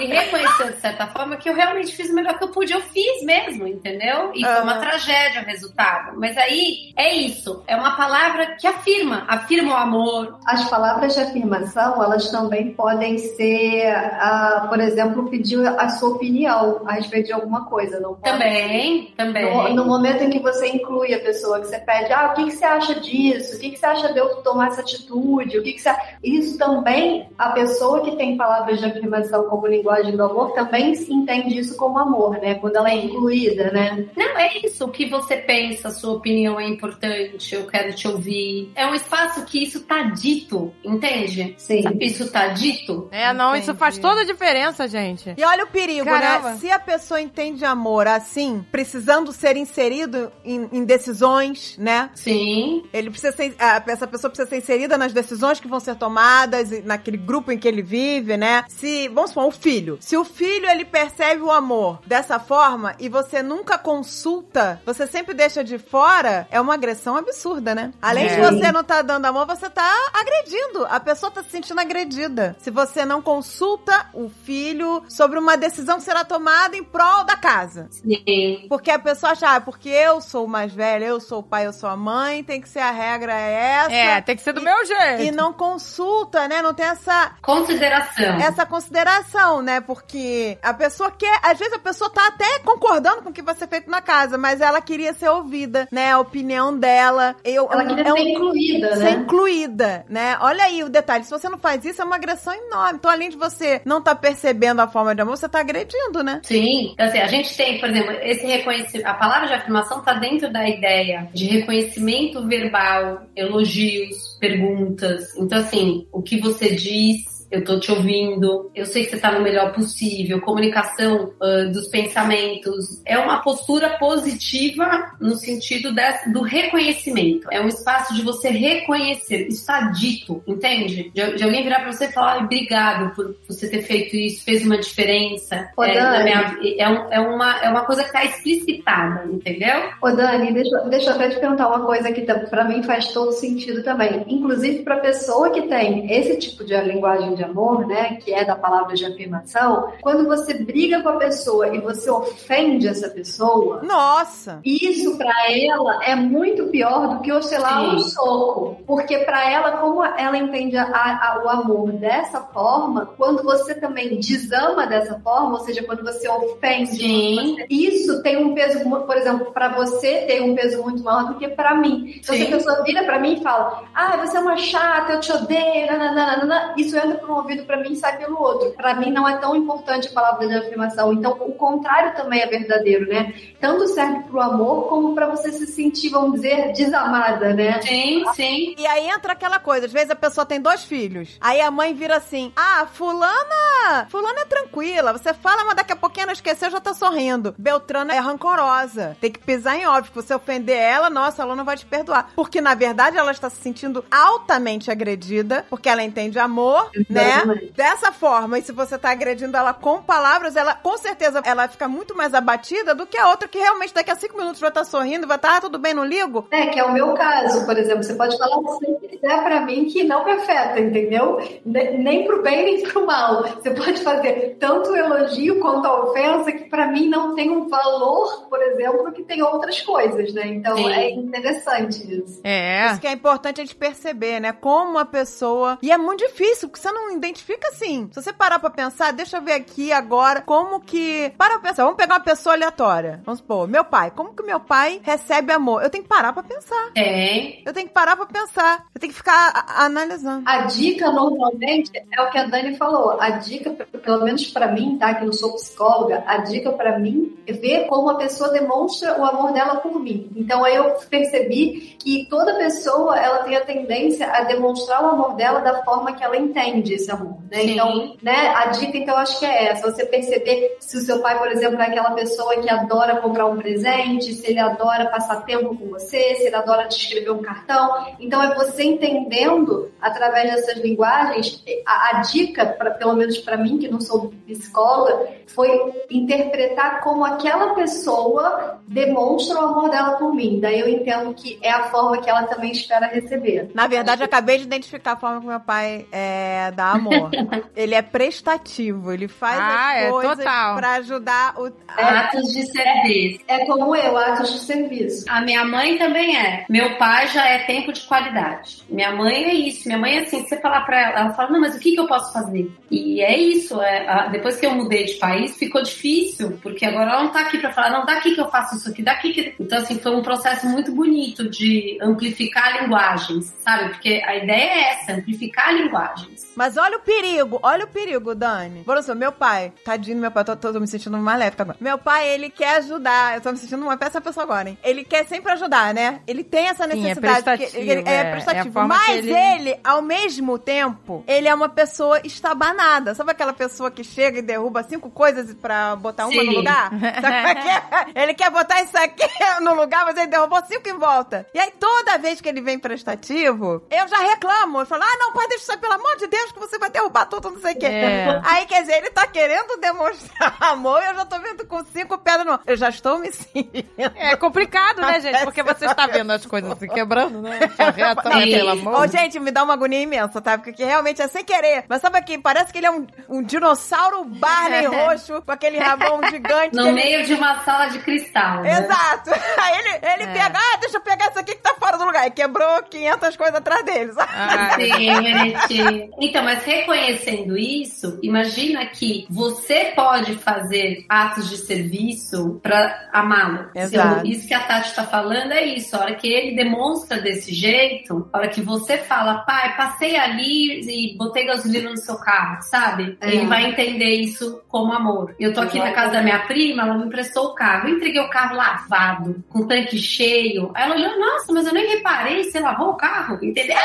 ele reconheceu de certa forma que eu realmente fiz o melhor que eu pude. Eu fiz mesmo, entendeu? E foi uma tragédia o resultado. Mas aí é isso. É uma palavra que afirma. Afirma o amor. As palavras de afirmação, elas também podem ser, ah, por exemplo, pedir a sua opinião a respeito de alguma coisa. Não pode? Também, também. No, no momento em que você inclui a pessoa, que você pede, ah, o que, que você acha disso? O que, que você acha de eu tomar essa atitude? Que, que você... Isso também, a pessoa que tem palavras de afirmação como linguagem do amor, também entende isso como amor, né? Quando ela é incluída, né? Não, é isso. O que você pensa, sua opinião é importante, eu quero te ouvir. É um espaço que isso tá dito, entende? Sim. Sabe, isso tá dito. É, não, isso faz toda a diferença, gente. E olha o perigo, Caramba. né? Se a pessoa entende amor assim, precisando ser inserido em, em decisões, né? Sim. Ele precisa ser, essa pessoa precisa ser inserida nas decisões que vão ser tomadas, e naquele grupo em que ele vive, né? Se, vamos supor, o filho. Se o filho, ele percebe o amor dessa forma e você nunca consulta, você sempre deixa de fora, é uma agressão absurda, né? Além de É. você não tá dando amor, você tá agredindo. A pessoa tá se sentindo agredida. Se você não consulta o filho sobre uma decisão que será tomada em prol da casa. Sim. Porque a pessoa acha, ah, porque eu sou o mais velho, eu sou o pai, eu sou a mãe, tem que ser a regra é essa. É, tem que ser do meu jeito. E não consulta, né? Não tem essa, Consideração. essa consideração, né? Porque a pessoa quer. Às vezes a pessoa tá até concordando com o que vai ser feito na casa, mas ela queria ser ouvida, né? A opinião dela. Eu, Ela queria é um- ser incluída, ser né? incluída, né? Olha aí o detalhe. Se você não faz isso, é uma agressão enorme. Então, além de você não tá percebendo a forma de amor, você tá agredindo, né? Sim, então, assim, a gente tem, por exemplo, esse reconhecimento, a palavra de afirmação está dentro da ideia de reconhecimento verbal, elogios, perguntas. Então, assim, o que você diz, eu tô te ouvindo, eu sei que você tá no melhor possível, comunicação ah, dos pensamentos. É uma postura positiva no sentido desse- do reconhecimento. É um espaço de você reconhecer, está dito, entende? De, de alguém virar pra você e falar, "Ai, obrigado por você ter feito isso, fez uma diferença. Ô, É, minha- é, um- é uma, é uma coisa que tá explicitada, entendeu? Ô Dani, deixa, deixa eu até te perguntar uma coisa que tá- pra mim faz todo sentido também. Inclusive pra pessoa que tem esse tipo de linguagem de amor, né, que é da palavra de afirmação, quando você briga com a pessoa e você ofende essa pessoa, Nossa! isso pra ela é muito pior do que, sei lá, um Sim. soco. Porque pra ela, como ela entende a- a- o amor dessa forma, quando você também desama dessa forma, ou seja, quando você ofende, Sim. você- isso tem um peso, por exemplo, pra você tem um peso muito maior do que pra mim. Então, se a Sim. pessoa vira pra mim e fala, ah, você é uma chata, eu te odeio, nananana, isso entra por um ouvido pra mim e sai pelo outro. Pra mim não é tão importante a palavra de afirmação. Então, o contrário também é verdadeiro, né? Tanto serve pro amor como pra você se sentir, vamos dizer, desamada, né? Sim, sim. E aí entra aquela coisa, às vezes a pessoa tem dois filhos. Aí a mãe vira assim: Ah, fulana, fulana é tranquila. Você fala, mas daqui a pouquinho ela esqueceu, já tá sorrindo. Beltrana é rancorosa. Tem que pisar em óbvio. Se você ofender ela, nossa, ela não vai te perdoar. Porque, na verdade, ela está se sentindo altamente agredida, porque ela entende amor, né? Exatamente. Dessa forma. E se você tá agredindo ela com palavras, ela, com certeza, ela fica muito mais abatida do que a outra que realmente daqui a cinco minutos vai estar sorrindo, vai estar, ah, tudo bem, não ligo. É, que é o meu caso, por exemplo. Você pode falar o que você quiser pra mim que não me afeta, entendeu? Ne- Nem pro bem, nem pro mal. Você pode fazer tanto o elogio quanto a ofensa que pra mim não tem um valor, por exemplo, que tem outras coisas, né? Então Sim. é interessante isso. É. Isso que é importante a gente perceber, né? Como a pessoa. E é muito difícil, porque você não identifica assim. Se você parar pra pensar, deixa eu ver aqui agora como que. Para pra pensar, vamos pegar uma pessoa aleatória. Vamos supor, meu pai. Como que meu pai recebe amor? Eu tenho que parar pra pensar. Tem. Eu tenho que parar pra pensar. Eu tenho que ficar analisando. A dica, normalmente, é o que a Dani falou. A dica, pelo menos pra mim, tá? Que eu não sou psicóloga, a dica pra mim é ver como a pessoa demonstra o amor dela por mim. Então, aí eu percebi que toda pessoa, ela tem a tendência a demonstrar o amor dela da forma que ela entende. Esse amor, né? Sim. Então, né, a dica então acho que é essa, você perceber se o seu pai, por exemplo, é aquela pessoa que adora comprar um presente, se ele adora passar tempo com você, se ele adora te escrever um cartão. Então é você entendendo através dessas linguagens, a, a dica, pra, pelo menos para mim que não sou psicóloga, foi interpretar como aquela pessoa demonstra o amor dela por mim. Daí eu entendo que é a forma que ela também espera receber. Na verdade, eu acabei de identificar a forma que meu pai é, dá amor. ele é prestativo, ele faz Ah, as é coisas total. pra ajudar o. Atos de serviço. É como eu, atos de serviço. A minha mãe também é. Meu pai já é tempo de qualidade. Minha mãe é isso. Minha mãe é assim, se você falar pra ela, ela fala, não, mas o que, que eu posso fazer? E é isso. É, a- depois que eu mudei de país, ficou difícil, porque agora ela não tá aqui pra falar, não, daqui que eu faço isso aqui, daqui que. Então, assim, foi um processo muito bonito de amplificar linguagens, sabe? Porque a ideia é essa, amplificar linguagens. Mas olha o perigo, olha o perigo, Dani. Por exemplo, meu pai, tadinho meu pai, tô, tô, tô me sentindo maléfica agora. Meu pai, ele quer ajudar, eu tô me sentindo uma péssima pessoa agora, hein? Ele quer sempre ajudar, né? Ele tem essa Sim, é necessidade. que- prestativo, ele- é, é é prestativo. forma Mas ele- ele... ao mesmo tempo, ele é uma pessoa estabanada. Sabe aquela pessoa que chega e derruba cinco coisas pra botar uma no Sim. lugar? É que é? Ele quer botar isso aqui no lugar, mas ele derrubou cinco em volta. E aí, toda vez que ele vem prestativo, eu já reclamo. Eu falo, ah, não, pai, deixa isso aí, pelo amor de Deus, que você vai derrubar tudo, não sei o quê. É. Aí, quer dizer, ele tá querendo demonstrar amor e eu já tô vendo com cinco pedras no... Eu já estou me sentindo. É complicado, né, gente? Porque você está vendo as coisas se quebrando, né? Correto, Não, pelo Ô, amor. gente, me dá uma agonia imensa, tá? Porque realmente é sem querer. Mas sabe aqui, parece que ele é um, um dinossauro Barney roxo, com aquele rabão gigante. No que ele- meio de uma sala de cristal. Né? Exato. Aí ele, ele É. pega, ah, deixa eu pegar isso aqui que tá fora do lugar. E quebrou 500 coisas atrás dele, sabe? Ah, Sim, bonitinho. Então, mas reconhecendo isso, imagina que você pode fazer atos de serviço pra amá-lo. Exato. Isso que a Tati tá falando é isso. A hora que ele demonstra desse jeito, a hora que você fala, pai, passei ali e botei gasolina no seu carro, sabe? É. Ele vai entender isso como amor. Eu tô aqui na casa da minha prima, ela me emprestou o carro. Eu entreguei o carro lavado, com o tanque cheio. Aí ela olhou, nossa, mas eu nem reparei, você lavou o carro, entendeu?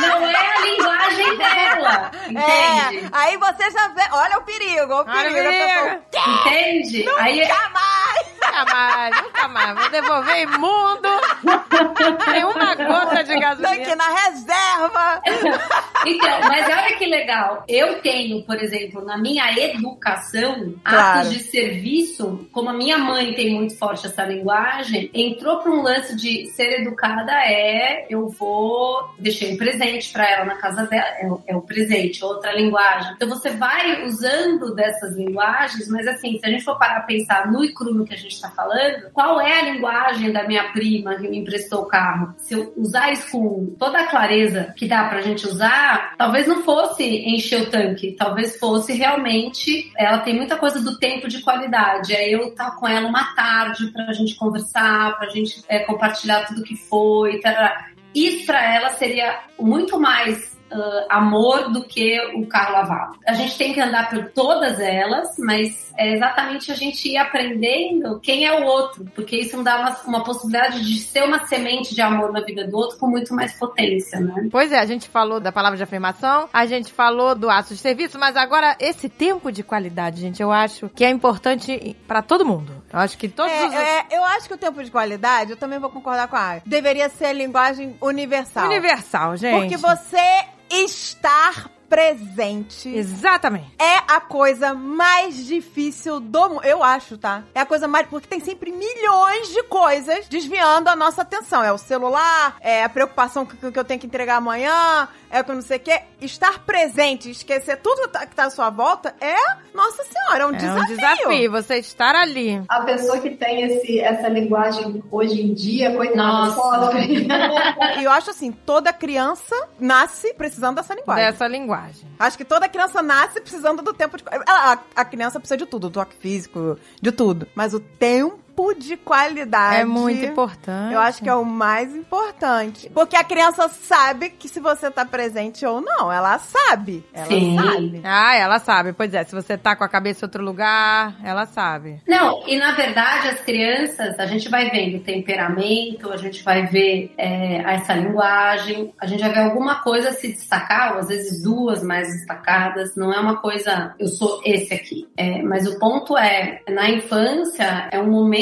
Não é a linguagem dela, entende? É, aí você já vê, olha o perigo, olha o perigo. pessoa, Entende? Aí Nunca mais! Nunca mais, nunca mais. Vou devolver imundo. Tem uma gota de gasolina. na reserva. Então, mas olha que legal. Eu tenho, por exemplo, na minha educação, Claro. atos de serviço, como a minha mãe tem muito forte essa linguagem, entrou para um lance de ser educada é eu vou deixei um presente para ela na casa dela, é, o- é presente, outra linguagem. Então você vai usando dessas linguagens, mas assim, se a gente for parar a pensar no e cru no que a gente está falando, qual é a linguagem da minha prima que me emprestou o carro? Se eu usar isso com toda a clareza que dá pra gente usar, talvez não fosse encher o tanque, talvez fosse realmente. Ela tem muita coisa do tempo de qualidade. É eu estar com ela uma tarde pra gente conversar, pra gente é, compartilhar tudo que foi. tarará. Isso pra ela seria muito mais ah, amor do que o carro lavado. A gente tem que andar por todas elas, mas é exatamente a gente ir aprendendo quem é o outro, porque isso não dá uma, uma possibilidade de ser uma semente de amor na vida do outro com muito mais potência, né? Pois é, a gente falou da palavra de afirmação, a gente falou do ato de serviço, mas agora esse tempo de qualidade, gente, eu acho que é importante pra todo mundo. Eu acho que todos os... É, é, eu acho que o tempo de qualidade, eu também vou concordar com a Ari, deveria ser a linguagem universal. Universal, gente. Porque você estar presente Exatamente. é a coisa mais difícil do mundo. Eu acho, tá? É a coisa mais. Porque tem sempre milhões de coisas desviando a nossa atenção. É o celular, é a preocupação que, que eu tenho que entregar amanhã, é com não sei o quê. Estar presente, esquecer tudo que tá, que tá à sua volta é, nossa senhora, é um É desafio. um desafio você estar ali. A pessoa que tem esse, essa linguagem hoje em dia, coitada, Nossa. E eu acho assim, toda criança nasce precisando dessa linguagem. Dessa linguagem. Acho que toda criança nasce precisando do tempo de. A, a- a criança precisa de tudo, do toque físico, de tudo. Mas o tempo tempo de qualidade. É muito importante. Eu acho que é o mais importante. Porque a criança sabe que se você tá presente ou não. Ela sabe. Ela Sim. sabe. Ah, ela sabe. Pois é, se você tá com a cabeça em outro lugar, ela sabe. Não, e na verdade as crianças, a gente vai vendo temperamento, a gente vai ver é, essa linguagem, a gente vai ver alguma coisa se destacar, ou às vezes duas mais destacadas, não é uma coisa, eu sou esse aqui. É, mas o ponto é, na infância é um momento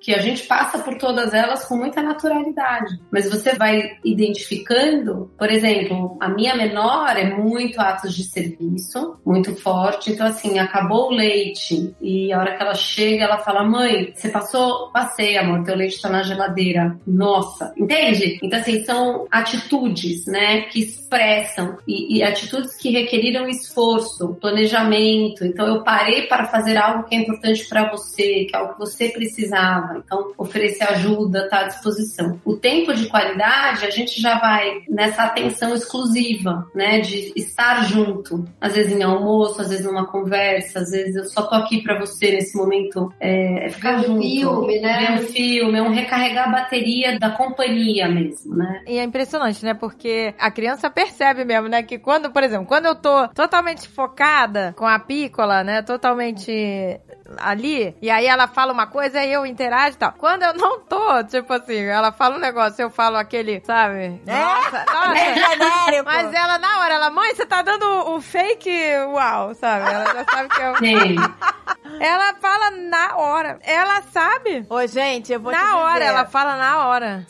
que a gente passa por todas elas com muita naturalidade. Mas você vai identificando, por exemplo, a minha menor é muito atos de serviço, muito forte. Então, assim, acabou o leite e a hora que ela chega, ela fala: Mãe, você passou? Passei, amor, teu leite tá na geladeira. Nossa, entende? Então, assim, são atitudes, né, que expressam e, e atitudes que requeriram esforço, planejamento. Então, eu parei para fazer algo que é importante para você, que é algo que você precisava. Então, oferecer ajuda, tá à disposição. O tempo de qualidade, a gente já vai nessa atenção exclusiva, né, de estar junto. Às vezes em almoço, às vezes numa conversa, às vezes eu só tô aqui para você nesse momento. É, é ficar Ver um junto. filme, né? Ver um filme, é um recarregar a bateria da companhia mesmo, né? E é impressionante, né? Porque a criança percebe mesmo, né? Que quando, por exemplo, quando eu tô totalmente focada com a pícola, né? Totalmente ali, e aí ela fala uma coisa eu interajo e tal. Quando eu não tô, tipo assim, ela fala um negócio, eu falo aquele, sabe? Nossa, nossa. É genérico. Mas ela, na hora, ela, mãe, você tá dando o fake uau, sabe? Ela já sabe que eu. Sim. Ela fala na hora. Ela sabe. Ô, gente, eu vou te na hora, dizer, ela fala na hora.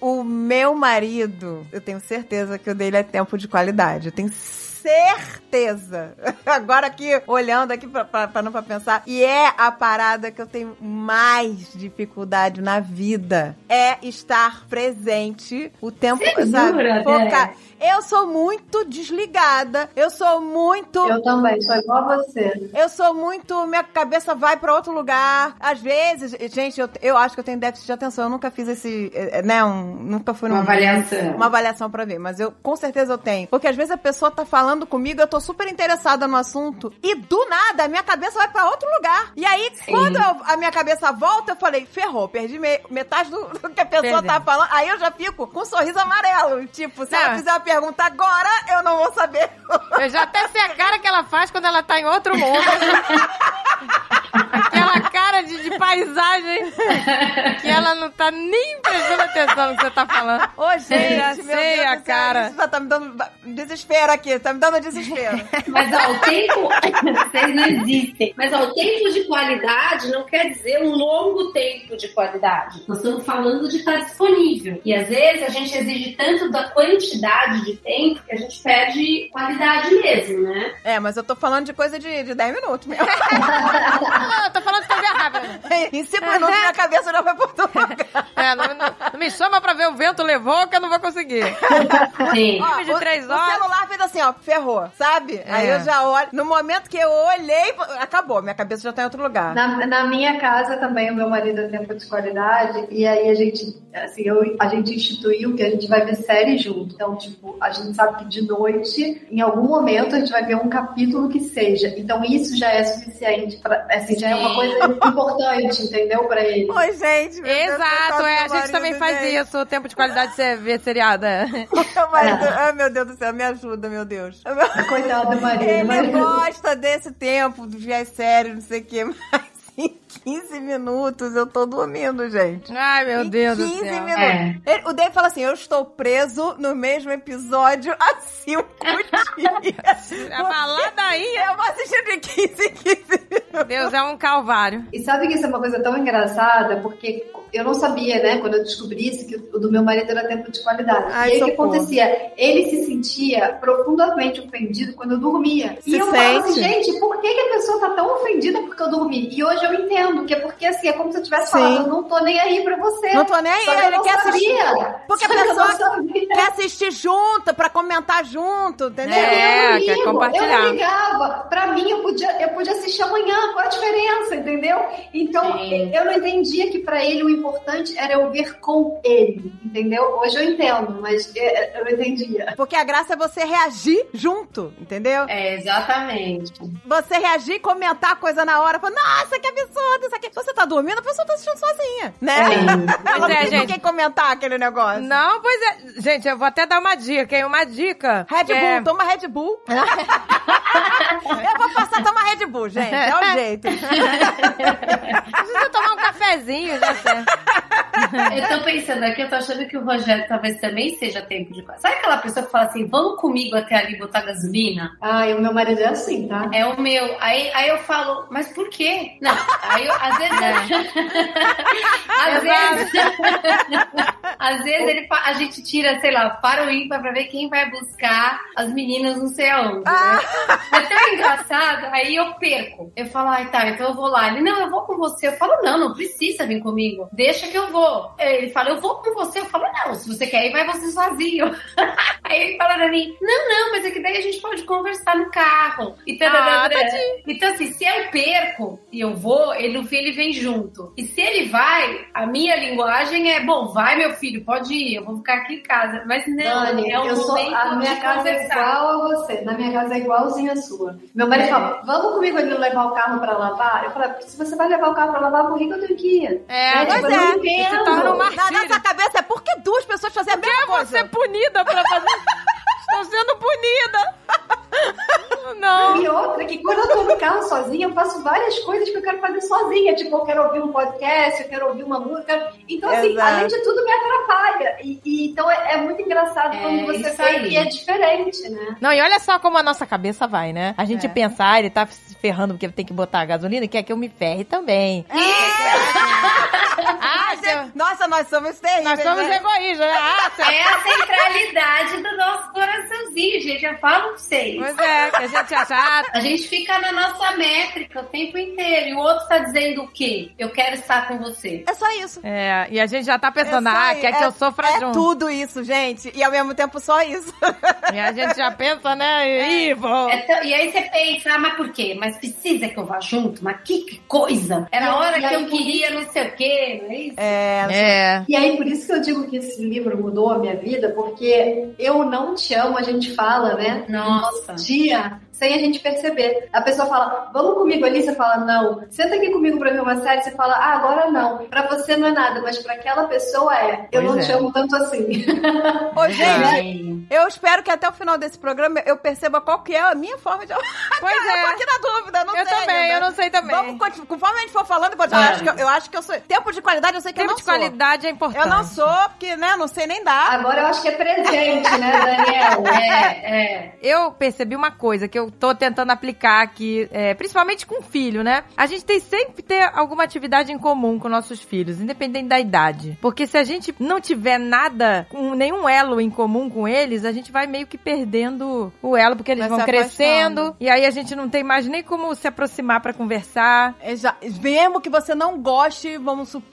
O meu marido, eu tenho certeza que o dele é tempo de qualidade. Eu tenho certeza. Agora aqui, olhando aqui pra, pra, pra não pra pensar. E é a parada que eu tenho mais dificuldade na vida. É estar presente o tempo, Você sabe? jura, Focar. Dé? Eu sou muito desligada. Eu sou muito... Eu também, sou igual a você. Eu sou muito. Minha cabeça vai pra outro lugar. Às vezes, gente, eu, eu acho que eu tenho déficit de atenção. Eu nunca fiz esse. eh, Né, um, nunca fui Uma num- avaliação. Uma avaliação pra ver, mas eu com certeza eu tenho. Porque às vezes a pessoa tá falando comigo, eu tô super interessada no assunto, e do nada a minha cabeça vai pra outro lugar. E aí, Sim. quando eu- a minha cabeça volta, eu falei, ferrou, perdi me- metade do, do que a pessoa Perdeu. tá falando. Aí eu já fico com um sorriso amarelo. Tipo, se Não. ela fizer uma pergunta agora, eu não vou saber. Eu já até sei a cara que ela faz quando ela tá em outro mundo. Aquela cara de, de paisagem que ela não tá nem prestando atenção no que você tá falando. Ô, gente, Já meu sei Deus a cara. Isso tá, tá me dando desespero aqui, tá me dando desespero. Mas ó, o tempo, vocês não existem. Mas ó, o tempo de qualidade não quer dizer um longo tempo de qualidade. Nós estamos falando de estar disponível. E às vezes a gente exige tanto da quantidade de tempo que a gente perde qualidade mesmo, né? é, mas eu tô falando de coisa de, de 10 minutos mesmo. Não, eu tô falando de TV rápida. em 5 minutos minha cabeça já foi por todo lugar. É, não, não- não me chama pra ver o vento levou que eu não vou conseguir. Sim. Ó, de o, três o horas. celular fez assim, ó, ferrou, sabe? Aí É. eu já olho. No momento que eu olhei, acabou, minha cabeça já tá em outro lugar. Na, na minha casa também, o meu marido é tempo de qualidade, e aí a gente, assim, eu, a gente instituiu que a gente vai ver série junto. Então, tipo, a gente sabe que de noite, em algum momento, a gente vai ver um capítulo que seja. Então, isso já é suficiente, pra, assim, já é uma coisa importante, entendeu, pra ele. Oi, gente. meu Deus, Exato, é, a gente também faz gente. isso. O tempo de qualidade de você ver seriado. É. Meu Deus do céu, me ajuda, meu Deus. Coitado do marido. Ele gosta desse tempo, do viés sério, não sei o quê, mas 15 minutos eu tô dormindo, gente. Ai, meu Em Deus 15 do céu. minutos. É. Ele- o Dave fala assim: eu estou preso no mesmo episódio há 5 dias. É uma ladainha. Eu vou assistir de 15 em 15 minutos. Deus, é um calvário. E sabe que isso é uma coisa tão engraçada, porque eu não sabia, né, quando eu descobri isso, que o do meu marido era tempo de qualidade. Ai, e aí o que acontecia? Ele se sentia profundamente ofendido quando eu dormia. Se e eu falava assim, sente? gente, por que, que a pessoa tá tão ofendida porque eu dormi? E hoje eu entendo que é porque assim, é como se eu tivesse Sim. falado, eu não tô nem aí pra você. Não tô nem aí, ele não quer assistir. Porque a Só pessoa. Quer assistir junto, pra comentar junto, entendeu? É, eu quer compartilhar. Eu não ligava. Pra mim, eu podia, eu podia assistir amanhã. Qual a diferença, entendeu? Então, Sim. eu não entendia que pra ele o importante era eu ver com ele, entendeu? Hoje eu entendo, mas é, eu não entendia. Porque a graça é você reagir junto, entendeu? É, exatamente. Você reagir, comentar a coisa na hora, falar, nossa, que absurdo aqui. Se você tá dormindo, a pessoa tá assistindo sozinha, né? É. Ela Pois não é, tem comentar aquele negócio. Não, pois é. Gente, eu vou até dar uma dica, hein? Uma dica. Red que Bull, é- toma Red Bull. eu vou passar a tomar Red Bull, gente. É o jeito. Precisa tomar um cafezinho, já sei. Eu tô pensando aqui, eu tô achando que o Rogério talvez também seja tempo de. Sabe aquela pessoa que fala assim, vamos comigo até ali botar gasolina? Ai, o meu marido é assim, tá? É o meu. Aí, aí eu falo, mas por quê? Não, aí eu, às vezes. às vezes. às vezes ele, a gente tira, sei lá, para o ímpar pra ver quem vai buscar as meninas não sei aonde. Né? É tão engraçado, aí eu perco. Eu falo, ai tá, então eu vou lá. Ele, não, eu vou com você. Eu falo, não, não precisa vir comigo. Deixa que eu vou. Ele fala, eu vou com você. Eu falo, não, se você quer ir, vai você sozinho. Aí ele fala pra mim, não, não, mas é que daí a gente pode conversar no carro. E Ah, tadinho. então, assim, se eu perco e eu vou, ele, no fim ele vem junto. E se ele vai, a minha linguagem é, bom, vai meu filho, pode ir, eu vou ficar aqui em casa. Mas não, Dani, é um eu sou, momento a minha casa é igual a você. Na minha casa é igualzinha a sua. Meu marido É. fala, vamos comigo ali levar o carro pra lavar? Eu falo, se você vai levar o carro pra lavar, por que que eu tenho que ir? É, tipo, pois eu é. torna uma- Na nossa cabeça é porque duas pessoas fazem a mesma É coisa. você punida pra fazer. Estou sendo punida. Não. E outra, que quando eu tô no carro sozinha, eu faço várias coisas que eu quero fazer sozinha. Tipo, eu quero ouvir um podcast, eu quero ouvir uma música. Então, assim, Exato. além de tudo, me atrapalha. E, e então é, é muito engraçado É, quando você vê que é diferente, né? Não, e olha só como a nossa cabeça vai, né? A gente É. pensa, ah, ele tá se ferrando porque tem que botar a gasolina e quer que eu me ferre também. Ah, Gente, Nossa, nós somos terríveis. nós somos né? egoístas, né? Ah, você- É a centralidade do nosso coraçãozinho, gente. Eu falo pra vocês. Pois é, que a gente acha, ah, A gente fica na nossa métrica o tempo inteiro. E o outro tá dizendo o quê? Eu quero estar com você. É só isso. É, e a gente já tá pensando, É ah, quer que É- eu sofra É junto. tudo isso, gente. E ao mesmo tempo só isso. E a gente já pensa, né? Ih, vou. É tão- e aí você pensa, ah, mas por quê? Mas precisa que eu vá junto? Mas que, que coisa! Era a hora E que eu queria não sei o quê, não é isso? É. É. E aí, por isso que eu digo que esse livro mudou a minha vida, porque eu não te amo, a gente fala, né? Nossa. Dia, sem a gente perceber. A pessoa fala, vamos comigo ali, você fala, não. Senta aqui comigo pra ver uma série, você fala, ah, agora não. Pra você não é nada, mas pra aquela pessoa é. Eu Pois não é. te amo tanto assim. Ô, gente, eu espero que até o final desse programa eu perceba qual que é a minha forma de Pois Eu tô é. aqui na dúvida, não Eu sei também, ainda. eu não sei também. Vamos. Conforme a gente for falando, eu, acho que eu, eu acho que eu sou. Tempo de qualidade, eu sei que Tempo eu de não sou. qualidade é importante. Eu não sou, porque, né, não sei nem dar. Agora eu acho que é presente, né, Daniel? É, é. Eu percebi uma coisa que eu tô tentando aplicar aqui, é, principalmente com o filho, né? A gente tem sempre que ter alguma atividade em comum com nossos filhos, independente da idade. Porque se a gente não tiver nada, nenhum elo em comum com eles, a gente vai meio que perdendo o elo, porque eles Vai vão crescendo. afastando. E aí a gente não tem mais nem como se aproximar pra conversar. É já- mesmo que você não goste, vamos supor,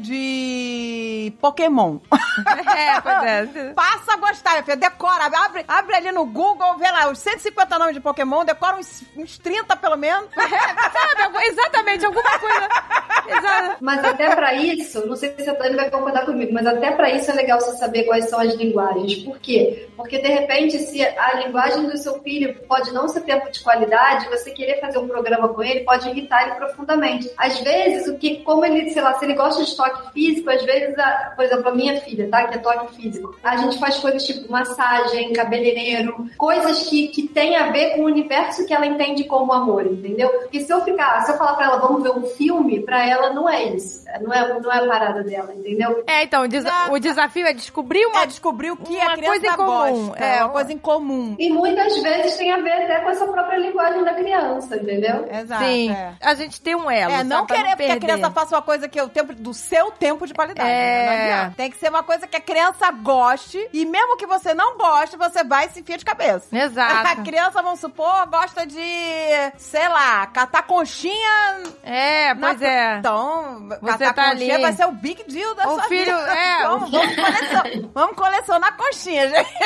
de Pokémon. é, pois é. Passa a gostar, minha filha. Decora, abre, abre ali no Google, vê lá, os 150 nomes de Pokémon, decora uns, uns 30 pelo menos. Sabe, algum- exatamente, alguma coisa. Exa- Mas até pra isso, não sei se a Tânia vai concordar comigo, mas até pra isso é legal você saber quais são as linguagens. Por quê? Porque de repente, se a linguagem do seu filho pode não ser tempo de qualidade, você querer fazer um programa com ele pode irritar ele profundamente. Às vezes, o que, como ele, sei lá, se ele gosta de toque físico, às vezes, a- por exemplo, a minha filha, tá? Que é toque físico. A gente faz coisas tipo massagem, cabeleireiro, coisas que, que tem a ver com o universo que ela entende como amor, entendeu? Porque se eu ficar, se eu falar pra ela, vamos ver um filme, pra ela não é isso. Não é, não é a parada dela, entendeu? É, então, o, desa- o desafio é descobrir uma. É descobrir o que Uma a criança coisa em comum, gosta. é, uma coisa em comum. E muitas vezes tem a ver até com essa própria linguagem da criança, entendeu? Exato. Sim, É. a gente tem um elo. É, não querer que a criança faça uma coisa que é o tempo do seu tempo de qualidade. É. né? Não adianta. Tem que ser uma coisa que a criança goste e mesmo que você não goste, você vai se enfiar de cabeça. A Exato. criança, vamos supor, gosta de, sei lá, catar conchinha. É, na pois fru- é. Então, Você catar tá conchinha ali. vai ser o big deal da O sua filho- vida. é, Vamos, o- vamos, colecionar, vamos colecionar conchinha, gente.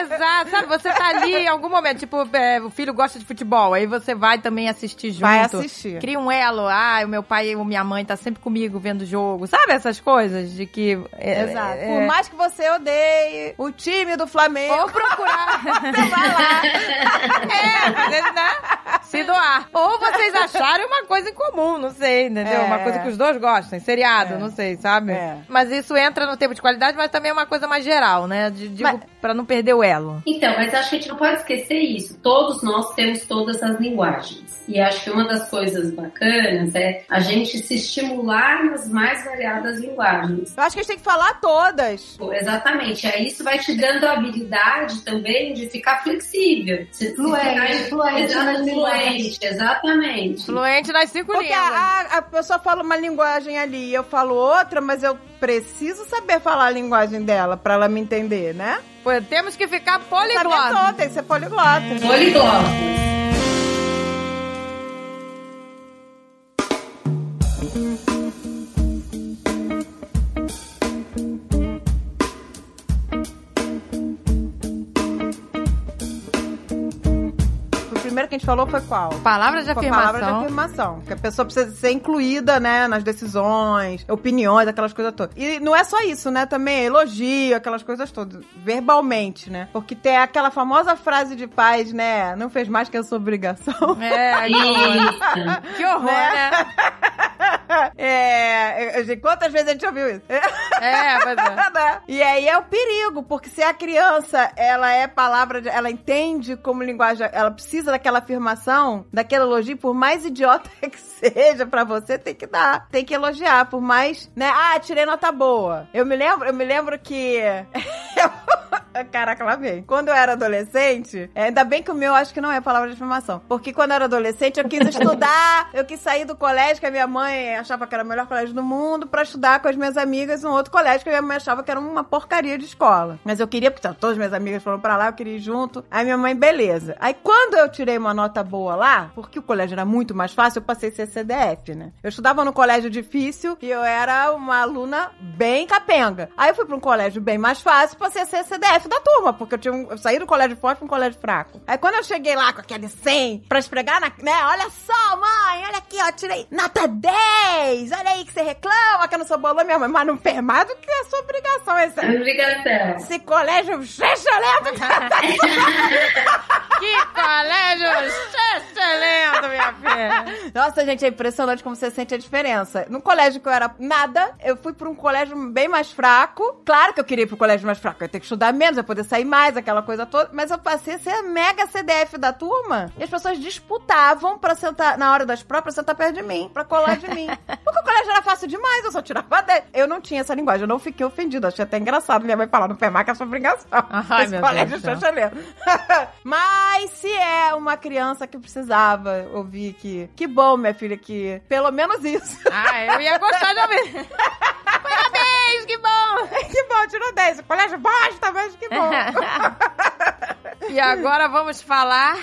Exato, sabe? Você tá ali em algum momento, tipo, é, o filho gosta de futebol, aí você vai também assistir junto. Vai assistir. Cria um elo. Ah, o meu pai ou minha mãe tá sempre comigo vendo jogo. Sabe essas coisas de que. é, Exato. é, Por mais que você odeie o time do Flamengo, Ou procurar. você vai lá. é, né? Se doar. Ou vocês acharem uma coisa em comum, não sei, entendeu? É. Uma coisa que os dois gostem. Seriado, É. não sei, sabe? É. Mas isso entra no tempo de qualidade, mas também é uma coisa mais geral, né? De- Digo, Mas- pra não perder o elo. Então, mas acho que a gente não pode esquecer isso. Todos nós temos todas as linguagens. E acho que uma das coisas bacanas é a gente se estimular nas mais variadas linguagens. Eu acho que a gente tem que falar todas. Exatamente. Aí isso vai te dando a habilidade também de ficar flexível. Se, se Fluente, ficar- fluente linguagens. fluente, exatamente. Fluente nas cinco Porque línguas. a, a pessoa fala uma linguagem ali e eu falo outra, mas eu preciso saber falar a linguagem dela pra ela me entender, né? Temos que ficar poliglota. toda, tem que ser poliglota. Poliglota. Que a gente falou foi qual? Palavras de Foi afirmação. palavra de afirmação. Que a pessoa precisa ser incluída, né, nas decisões, opiniões, aquelas coisas todas. E não é só isso, né? Também é elogio, aquelas coisas todas. Verbalmente, né? Porque tem aquela famosa frase de paz, né? Não fez mais que a sua obrigação. É, que horror. Horror, né? é. Quantas vezes a gente ouviu isso? É, mas é. né? E aí é o perigo, porque se a criança, ela é palavra, de- ela entende como linguagem, ela precisa daquela afirmação, daquele elogio, por mais idiota que seja pra você, tem que dar, tem que elogiar, por mais, né? Ah, tirei nota boa. Eu me lembro, eu me lembro que Caraca, lá vem. Quando eu era adolescente, é, ainda bem que o meu acho que não é palavra de afirmação. Porque quando eu era adolescente, eu quis estudar, eu quis sair do colégio que a minha mãe achava que era o melhor colégio do mundo, pra estudar com as minhas amigas em um outro colégio que a minha mãe achava que era uma porcaria de escola. Mas eu queria, porque todas as minhas amigas foram pra lá, eu queria ir junto. Aí minha mãe, beleza. Aí quando eu tirei uma nota boa lá, porque o colégio era muito mais fácil, eu passei a ser CDF, né? Eu estudava no colégio difícil e eu era uma aluna bem capenga. Aí eu fui pra um colégio bem mais fácil, passei a ser CDF da turma, porque eu, tinha um- eu saí do colégio forte pra um colégio fraco. Aí quando eu cheguei lá com aquele 100 pra esfregar na. né? Olha só, mãe, olha aqui, ó, tirei nota 10. Olha aí que você reclama que eu não sou boa, minha mãe. Mas não fez mais do que a sua obrigação. Esse, Obrigação. esse colégio excelente. Que colégio excelente, minha filha. Nossa, gente, é impressionante como você sente a diferença. No colégio que eu era nada, eu fui pra um colégio bem mais fraco. Claro que eu queria ir pro colégio mais fraco, eu ia ter que estudar menos, eu ia poder sair mais, aquela coisa toda. Mas eu passei a ser a mega CDF da turma. E as pessoas disputavam pra sentar, na hora das provas, pra sentar perto de mim, pra colar de mim. Porque o colégio era fácil demais, eu só tirava 10. Eu não tinha essa linguagem, eu não fiquei ofendida. Achei até engraçado minha mãe falar, mais que a sua obrigação. Ai, meu colégio Deus. Mas se é uma criança que precisava ouvir que. Que bom, minha filha, que pelo menos isso. Ah, eu ia gostar de ouvir. Parabéns, que bom. que bom, tirou 10. O colégio bosta, mas que bom. E agora vamos falar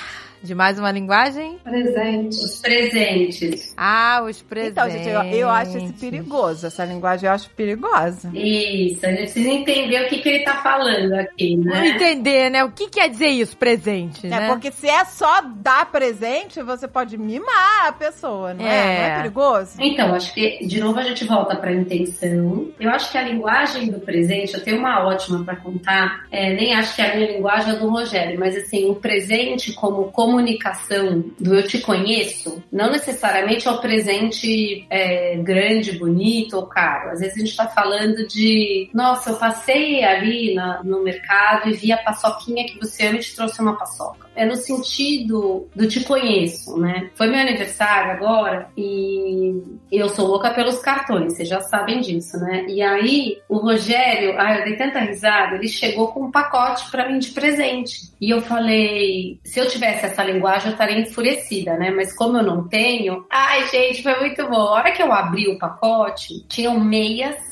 de mais uma linguagem? Presente. Os presentes. Ah, os presentes. então, gente, eu, eu acho esse perigoso. Essa linguagem eu acho perigosa. Isso, a gente precisa entender o que, que ele tá falando aqui, né? entender, né? O que quer dizer isso, presente, É, né? porque se é só dar presente, você pode mimar a pessoa, não é? É. Não é perigoso? Então, acho que de novo a gente volta para a intenção. Eu acho que a linguagem do presente, eu tenho uma ótima para contar. É, nem acho que a minha linguagem é do Rogério, mas assim, o presente como comunicação do eu te conheço, não necessariamente é o presente é, grande, bonito ou caro. Às vezes a gente está falando de, nossa, eu passei ali na- no mercado e vi a paçoquinha que você te trouxe uma paçoca. É no sentido do te conheço, né? Foi meu aniversário agora e eu sou louca pelos cartões, vocês já sabem disso, né? E aí o Rogério, ai, eu dei tanta risada, ele chegou com um pacote pra mim de presente. E eu falei, se eu tivesse essa linguagem eu estaria enfurecida, né? Mas como eu não tenho, ai gente, foi muito bom. A hora que eu abri o pacote, tinham meias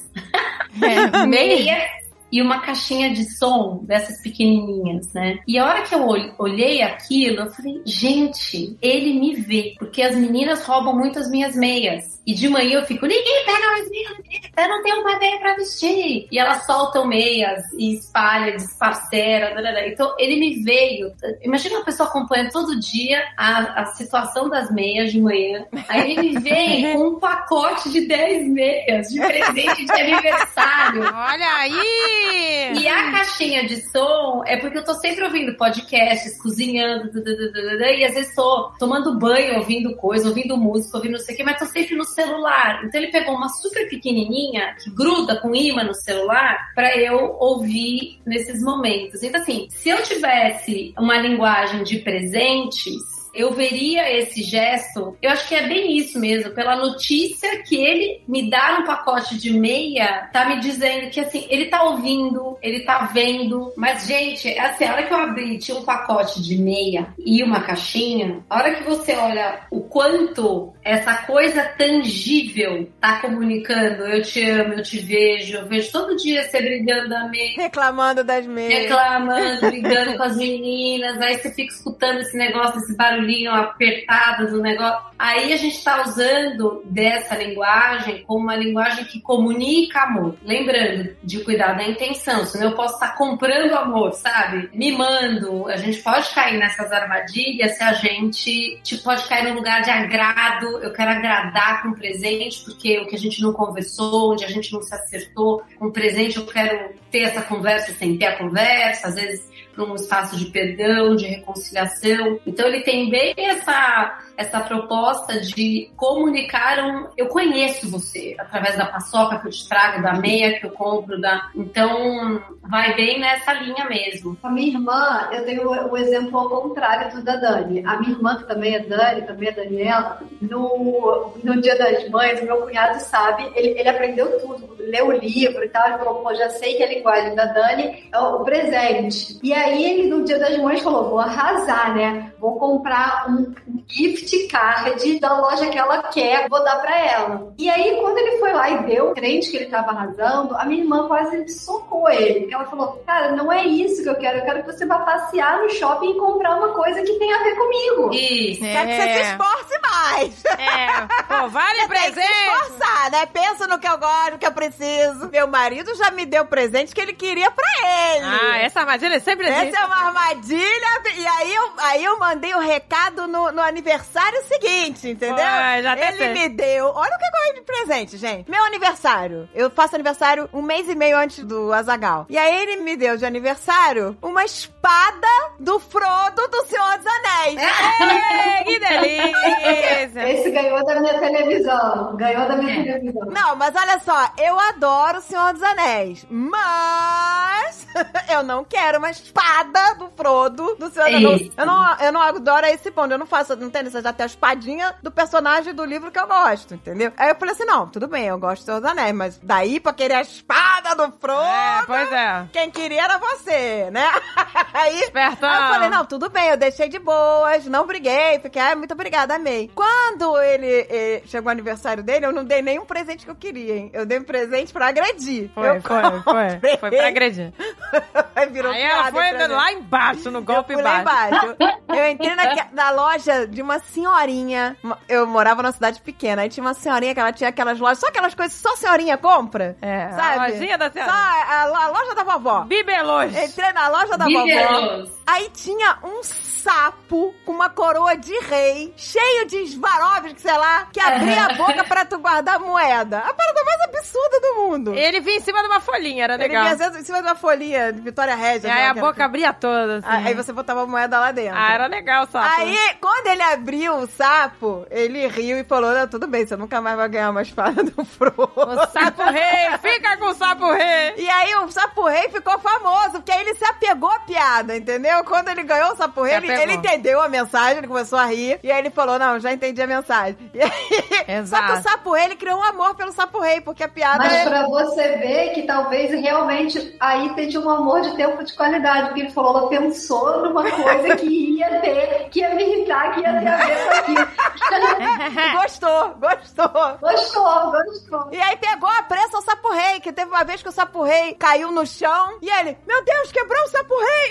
É, meias e uma caixinha de som dessas pequenininhas, né? E a hora que eu ol- olhei aquilo, eu falei, gente, ele me vê, porque as meninas roubam muito as minhas meias. E de manhã eu fico, ninguém pega as meias, eu não tenho uma meia pra vestir. E elas soltam meias e espalha, desparcera, então ele me veio. Imagina uma pessoa acompanhando todo dia a, a situação das meias de manhã. Aí ele me vem com um pacote de 10 meias de presente de aniversário. Olha aí! E a caixinha de som é porque eu tô sempre ouvindo podcasts, cozinhando, e às vezes tô tomando banho, ouvindo coisa, ouvindo música, ouvindo não sei o que, mas tô sempre no celular. Então ele pegou uma super pequenininha que gruda com imã no celular para eu ouvir nesses momentos. Então assim, se eu tivesse uma linguagem de presentes eu veria esse gesto, eu acho que é bem isso mesmo, pela notícia que ele me dá no pacote de meia, tá me dizendo que assim, ele tá ouvindo, ele tá vendo, mas gente, assim, a hora que eu abri, tinha um pacote de meia e uma caixinha, a hora que você olha o quanto essa coisa tangível tá comunicando, eu te amo, eu te vejo, eu vejo todo dia você brigando a meia, Reclamando das meias. reclamando, brigando com as meninas, aí você fica escutando esse negócio, esse barulhinho apertado do negócio. Aí a gente tá usando dessa linguagem como uma linguagem que comunica amor. Lembrando de cuidar da intenção, senão eu posso estar comprando amor, sabe? Mimando. A gente pode cair nessas armadilhas se a gente tipo, pode cair num lugar de agrado. Eu quero agradar com presente, porque o que a gente não conversou, onde a gente não se acertou, com presente eu quero ter essa conversa sem ter a conversa, às vezes para um espaço de perdão, de reconciliação. Então ele tem bem essa essa proposta de comunicar um eu conheço você através da paçoca que eu te trago, da meia que eu compro, da então vai bem nessa linha mesmo. A minha irmã, eu tenho o exemplo ao contrário do da Dani. A minha irmã, que também é Dani, também é Daniela, no, no Dia das Mães, meu cunhado sabe, ele, ele aprendeu tudo, leu o livro e tal, ele falou, pô, já sei que a linguagem da Dani é o presente. E aí ele, no Dia das Mães, falou, vou arrasar, né? Vou comprar um gift card da loja que ela quer, vou dar pra ela. E aí, quando ele foi lá e deu, crente que ele tava arrasando, a minha irmã quase socou ele. Porque ela falou, cara, não é isso que eu quero, eu quero que você vá passear no shopping e comprar uma coisa que tem a ver comigo. Isso. Quero que você se esforce mais. É. Pô, vale Você tem que se presente. esforçar, né? Pensa no que eu gosto, no que eu preciso. Meu marido já me deu presente que ele queria pra ele. Ah, essa armadilha sempre existe. Essa é uma armadilha. E aí eu, aí eu mandei o recado no, no aniversário seguinte, entendeu? Foi, já Ele sei. me deu. Olha o que eu ganhei de presente, gente. Meu aniversário. Eu faço aniversário um mês e meio antes do Azagal. E aí ele me deu de aniversário uma espada do Frodo do Senhor dos Anéis. Ei, que delícia. Esse ganhou da minha televisão. Ganhou da minha televisão. Não, mas olha só, eu adoro o Senhor dos Anéis, mas eu não quero uma espada do Frodo do Senhor dos Anéis. Eu não, eu não adoro esse ponto, eu não faço, não tem necessidade ter a espadinha do personagem do livro que eu gosto, entendeu? Aí eu falei assim, não, tudo bem, eu gosto dos Anéis, mas daí pra querer a espada do Frodo... É, pois é. Quem queria era você, né? Aí, Espertão. aí eu falei, não, tudo bem, eu deixei de boas, não briguei, fiquei, ah, muito obrigada, amei. Quando ele chegou o aniversário dele, eu não dei nenhum presente que eu queria, hein? Eu dei um presente pra agredir. Foi, eu foi, foi. Foi pra agredir. Aí virou Aí ela foi lá embaixo, no golpe eu fui lá baixo. embaixo. Eu entrei na, na loja de uma senhorinha. Eu morava numa cidade pequena. Aí tinha uma senhorinha que ela tinha aquelas lojas, só aquelas coisas que só senhorinha compra. É, sabe? a lojinha da Só senhora. a, a loja da vovó. Bibelôs. Entrei na loja da vovó. Bibelôs. Aí tinha um sapo com uma coroa de rei, cheio de Swarovski, sei lá, que abria a boca pra tu guardar moeda. A parada mais absurda do mundo. Ele vinha em cima de uma folhinha, era Ele legal. vinha assim, em cima de uma folhinha de Vitória Régia. E aí né, a aquela boca que- abria toda, assim. Aí você botava a moeda lá dentro. Ah, era legal, sapo. Aí, quando ele abriu o sapo, ele riu e falou: Não, tudo bem, você nunca mais vai ganhar uma espada do Frodo. O sapo rei, fica com o sapo rei. E aí o Sapo Rei ficou famoso, porque aí ele se apegou à piada, entendeu? Quando ele ganhou o Sapo Rei, ele, ele entendeu a mensagem, ele começou a rir. E aí ele falou, não, já entendi a mensagem. E aí, Exato. Só que o Sapo Rei, ele criou um amor pelo Sapo Rei, porque a piada... Mas é- pra você ver que talvez realmente aí teve um amor de tempo de qualidade, porque ele falou, ela pensou numa coisa que ia ter, que ia me irritar, que ia ter a ver com aquilo. Gostou, gostou. Gostou, gostou. E aí pegou a pressa ao Sapo Rei, que teve uma vez que o Sapo Rei caiu no chão, e ele, meu Deus, quebrou o Sapo Rei!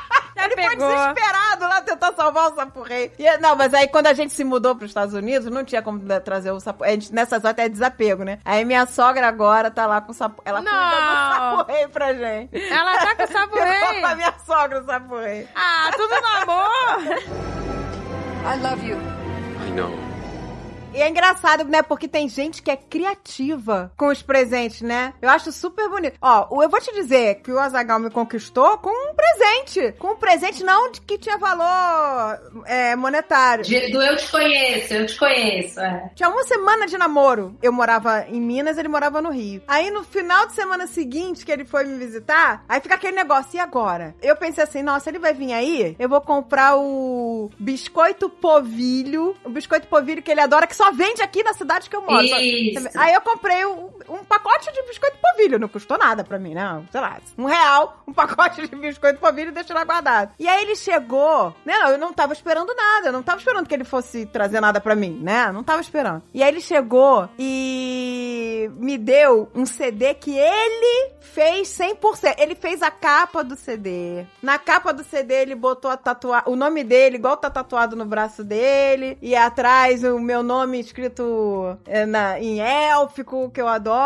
Ele foi pegou. desesperado lá tentar salvar o Sapo Rei. E, não, mas aí quando a gente se mudou para os Estados Unidos, não tinha como né, trazer o Sapo a gente, Nessas horas é desapego, né? Aí minha sogra agora tá lá com o Sapo... Ela cuida Não. do Sapo Rei pra gente. Ela tá com rei. pra minha sogra Rei. Ah, tudo no amor. I love you. I know. E é engraçado, né? Porque tem gente que é criativa com os presentes, né? Eu acho super bonito. Ó, eu vou te dizer que o Azagal me conquistou com um presente. Com um presente não de que tinha valor é, monetário. De- do eu te conheço, eu te conheço. É. Tinha uma semana de namoro. Eu morava em Minas, ele morava no Rio. Aí no final de semana seguinte que ele foi me visitar, aí fica aquele negócio, e agora? Eu pensei assim, nossa, ele vai vir aí? Eu vou comprar o biscoito povilho, o biscoito povilho que ele adora, que só vende aqui na cidade que eu moro. Isso. Aí eu comprei um, um pacote de biscoito povilho, não custou nada pra mim, não, sei lá, um real, um pacote de biscoito povilho e deixei lá guardado. E aí ele chegou, né, eu não tava esperando nada, eu não tava esperando que ele fosse trazer nada pra mim, né, não tava esperando. E aí ele chegou e me deu um CD que ele fez 100%, ele fez a capa do CD. Na capa do CD ele botou a tatua o nome dele, igual tá tatuado no braço dele, e atrás o meu nome escrito é, na, em élfico, que eu adoro.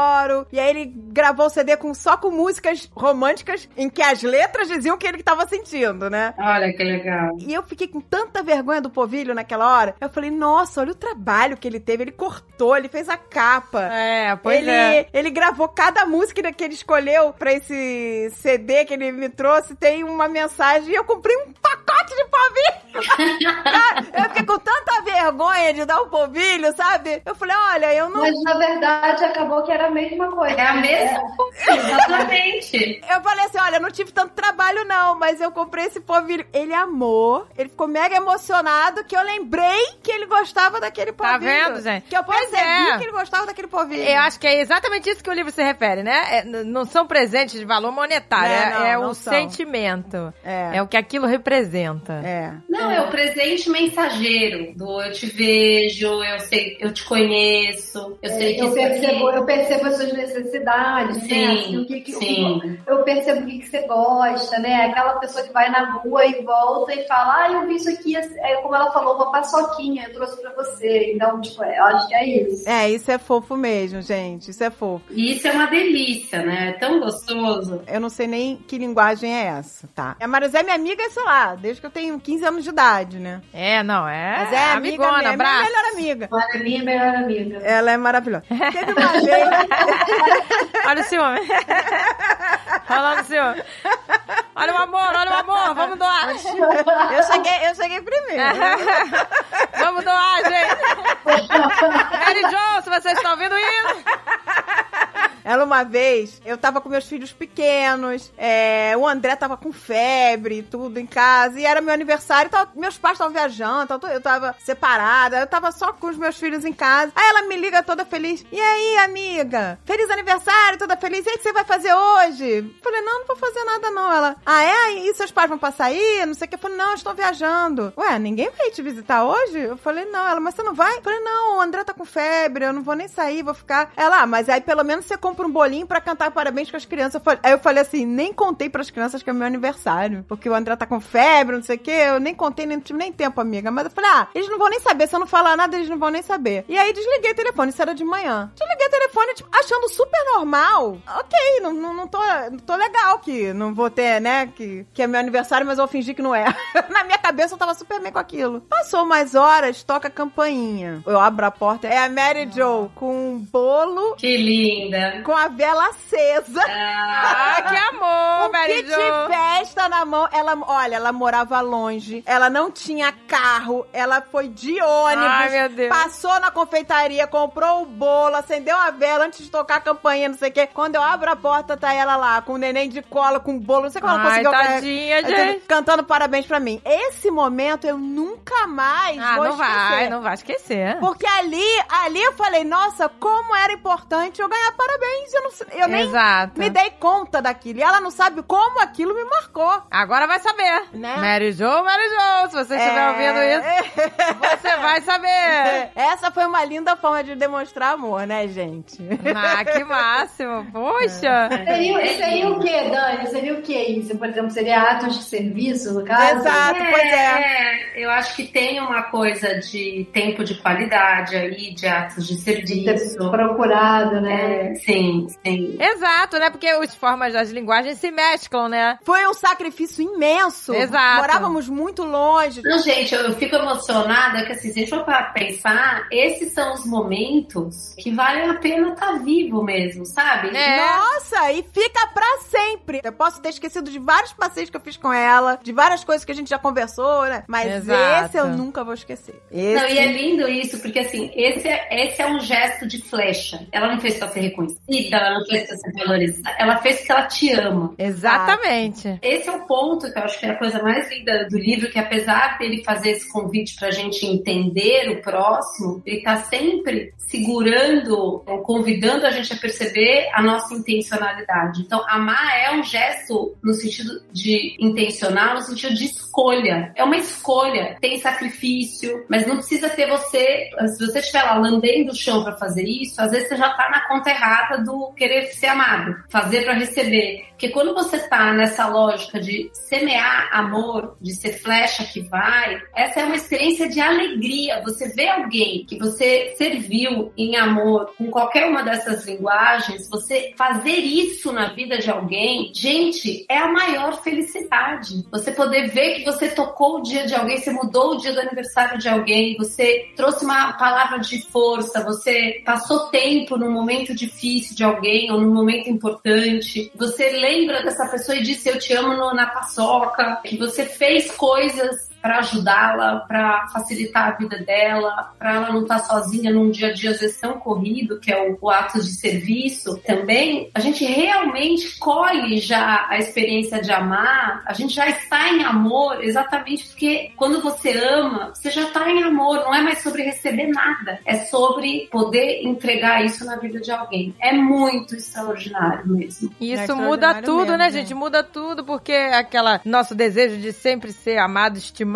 E aí ele gravou o CD com, só com músicas românticas em que as letras diziam o que ele tava sentindo, né? Olha que legal. E eu fiquei com tanta vergonha do povilho naquela hora. Eu falei, nossa, olha o trabalho que ele teve. Ele cortou, ele fez a capa. É, pois ele, é. ele gravou cada música que ele escolheu pra esse CD que ele me trouxe. Tem uma mensagem e eu comprei um pacote de polvilho. Cara, eu fiquei com tanta vergonha de dar um polvilho, sabe? Eu falei, olha, eu não. Mas na verdade acabou que era a mesma coisa. É a mesma coisa, exatamente. Eu falei assim, olha, eu não tive tanto trabalho não, mas eu comprei esse polvilho. Ele amou, ele ficou mega emocionado que eu lembrei que ele gostava daquele Tá polvilho. vendo, gente? Que eu Pois percebi é. que ele gostava daquele polvilho. Eu acho que é exatamente isso que o livro se refere, né? É, não são presentes de valor monetário, É, é, não, é não o são. sentimento. É. É o que aquilo representa. É. Não, é o presente mensageiro do eu te vejo, eu sei, eu te conheço, eu sei que eu percebo, aqui- eu percebo as suas necessidades, né? Sim, Assim, o que, que- sim. eu percebo o que, que você gosta, né? Aquela pessoa que vai na rua e volta e fala, ah, eu vi isso aqui, é, como ela falou, uma paçoquinha, eu trouxe pra você. Então, tipo, é, eu acho que é isso. É, isso é fofo mesmo, gente. Isso é fofo. E isso é uma delícia, né? É tão gostoso. Eu não sei nem que linguagem é essa, tá? A Marizé é minha amiga, sei lá, desde que eu tenho 15 anos de idade, né? É, não, é. Mas é amiga, amigona, minha, minha abraço. melhor amiga. Ela é minha melhor amiga. Ela é maravilhosa. Teve uma vez. Olha o ciúme. Olha o ciúme. Olha o amor, olha o amor. Vamos doar. Eu cheguei, eu cheguei primeiro. Vamos doar, gente. Mary se vocês estão ouvindo isso. Ela uma vez, eu tava com meus filhos pequenos, é, o André tava com febre tudo em casa, e era meu aniversário, tava- meus pais estavam viajando, tava- eu tava separada, eu tava só com os meus filhos em casa. Aí ela me liga toda feliz. E aí, amiga? Feliz aniversário, toda feliz. E aí, o que você vai fazer hoje? Eu Falei, não, não vou fazer nada não. Ela, ah, é? E seus pais vão passar aí? Não sei o que. Eu falei, não, eu estou viajando. Ué, ninguém vai te visitar hoje? Eu falei, não. Ela, mas você não vai? Eu falei, não, o André tá com febre, eu não vou nem sair, vou ficar. Ela, ah, mas aí pelo menos você compra um bolinho pra cantar parabéns com as crianças. Aí eu falei assim, nem contei pras crianças que é meu aniversário, porque o André tá com febre, não sei o que. Eu nem contei, nem tive nem tempo, amiga. Mas eu falei, ah, eles não vão nem saber. Se eu não falar nada, eles não vão nem saber. E aí desliguei o telefone, isso era de manhã. Desliguei o telefone, tipo, achando super normal. Ok, não, não, não, tô, não tô legal que não vou ter, né, que, que é meu aniversário, mas eu vou fingir que não é. Na minha cabeça eu tava super bem com aquilo. Passou mais horas, toca a campainha. Eu abro a porta, é a Mary Jo com um bolo Que linda. Com a vela acesa. Ah, que amor, Mary Jo. de festa na mão. Ela, olha, ela morava longe. Ela não tinha carro. Ela foi de ônibus. Ai, meu Deus. Passou na confeitaria, comprou o bolo, acendeu a vela antes de tocar a campainha, não sei o quê. Quando eu abro a porta, tá ela lá, com o neném de cola, com bolo. Não sei como ela conseguiu. tadinha, gente. Cantando parabéns pra mim. Esse momento eu nunca mais Ah, vou não esquecer. vai, não vai esquecer. Porque ali, ali eu falei, nossa, como era importante eu ganhar parabéns. Eu, não, eu nem Exato. me dei conta daquilo. E ela não sabe como aquilo me marcou. Agora vai saber. Né? Mary Jo, Mary Jo, se você estiver ouvindo isso, você vai saber. Essa foi uma linda forma de demonstrar amor, né, gente? Ah, que máximo. Poxa. Seria, seria o que, Dani? Seria o que isso? Por exemplo, seria atos de serviço, no caso? Exato. pois é. eu acho que tem uma coisa de tempo de qualidade aí, de atos de De ter serviço. procurado, né? É, sim, Sim, sim. Exato, né? Porque as formas das linguagens se mesclam, né? Foi um sacrifício imenso. Exato. Morávamos muito longe. Não, gente, eu, eu fico emocionada que, assim, se a gente for para pensar, esses são os momentos que valem a pena estar vivo mesmo, sabe? É. Nossa, e fica pra sempre. Eu posso ter esquecido de vários passeios que eu fiz com ela, de várias coisas que a gente já conversou, né? Mas Exato. esse eu nunca vou esquecer. Esse... Não, e é lindo isso, porque assim, esse é, esse é um gesto de flecha. Ela não fez pra ser reconhecida, ela não fez pra ser valorizada, ela fez porque ela te ama. Exatamente. Esse é o ponto que eu acho que é a coisa mais linda do livro, que apesar dele fazer esse convite pra gente entender o próximo, ele tá sempre segurando, ou convidando a gente a perceber a nossa intencionalidade. Então, amar é um gesto no sentido de intencional, no sentido de escolha. É uma escolha. Tem sacrifício, mas não precisa ter você. Se você estiver lá lambendo o chão para fazer isso, às vezes você já tá na conta errada do querer ser amado, fazer para receber. Porque quando você tá nessa lógica de semear amor, de ser flecha que vai, essa é uma experiência de alegria. Você vê alguém que você serviu em amor com qualquer uma dessas linguagens, você fazer isso na vida de alguém, gente, é a maior felicidade. Você poder ver que você tocou o dia de alguém, você mudou o dia do aniversário de alguém, você trouxe uma palavra de força, você passou tempo num momento difícil de alguém ou num momento importante, você lembra dessa pessoa e disse eu te amo no- na paçoca, que você fez coisas para ajudá-la, para facilitar a vida dela, para ela não estar sozinha num dia a dia às vezes tão corrido, que é o, o ato de serviço também, a gente realmente colhe já a experiência de amar, a gente já está em amor exatamente porque quando você ama, você já está em amor, não é mais sobre receber nada, é sobre poder entregar isso na vida de alguém. É muito extraordinário mesmo. E É Isso muda extraordinário tudo, mesmo, né, né? gente? Muda tudo, porque aquela nosso desejo de sempre ser amado, estimado.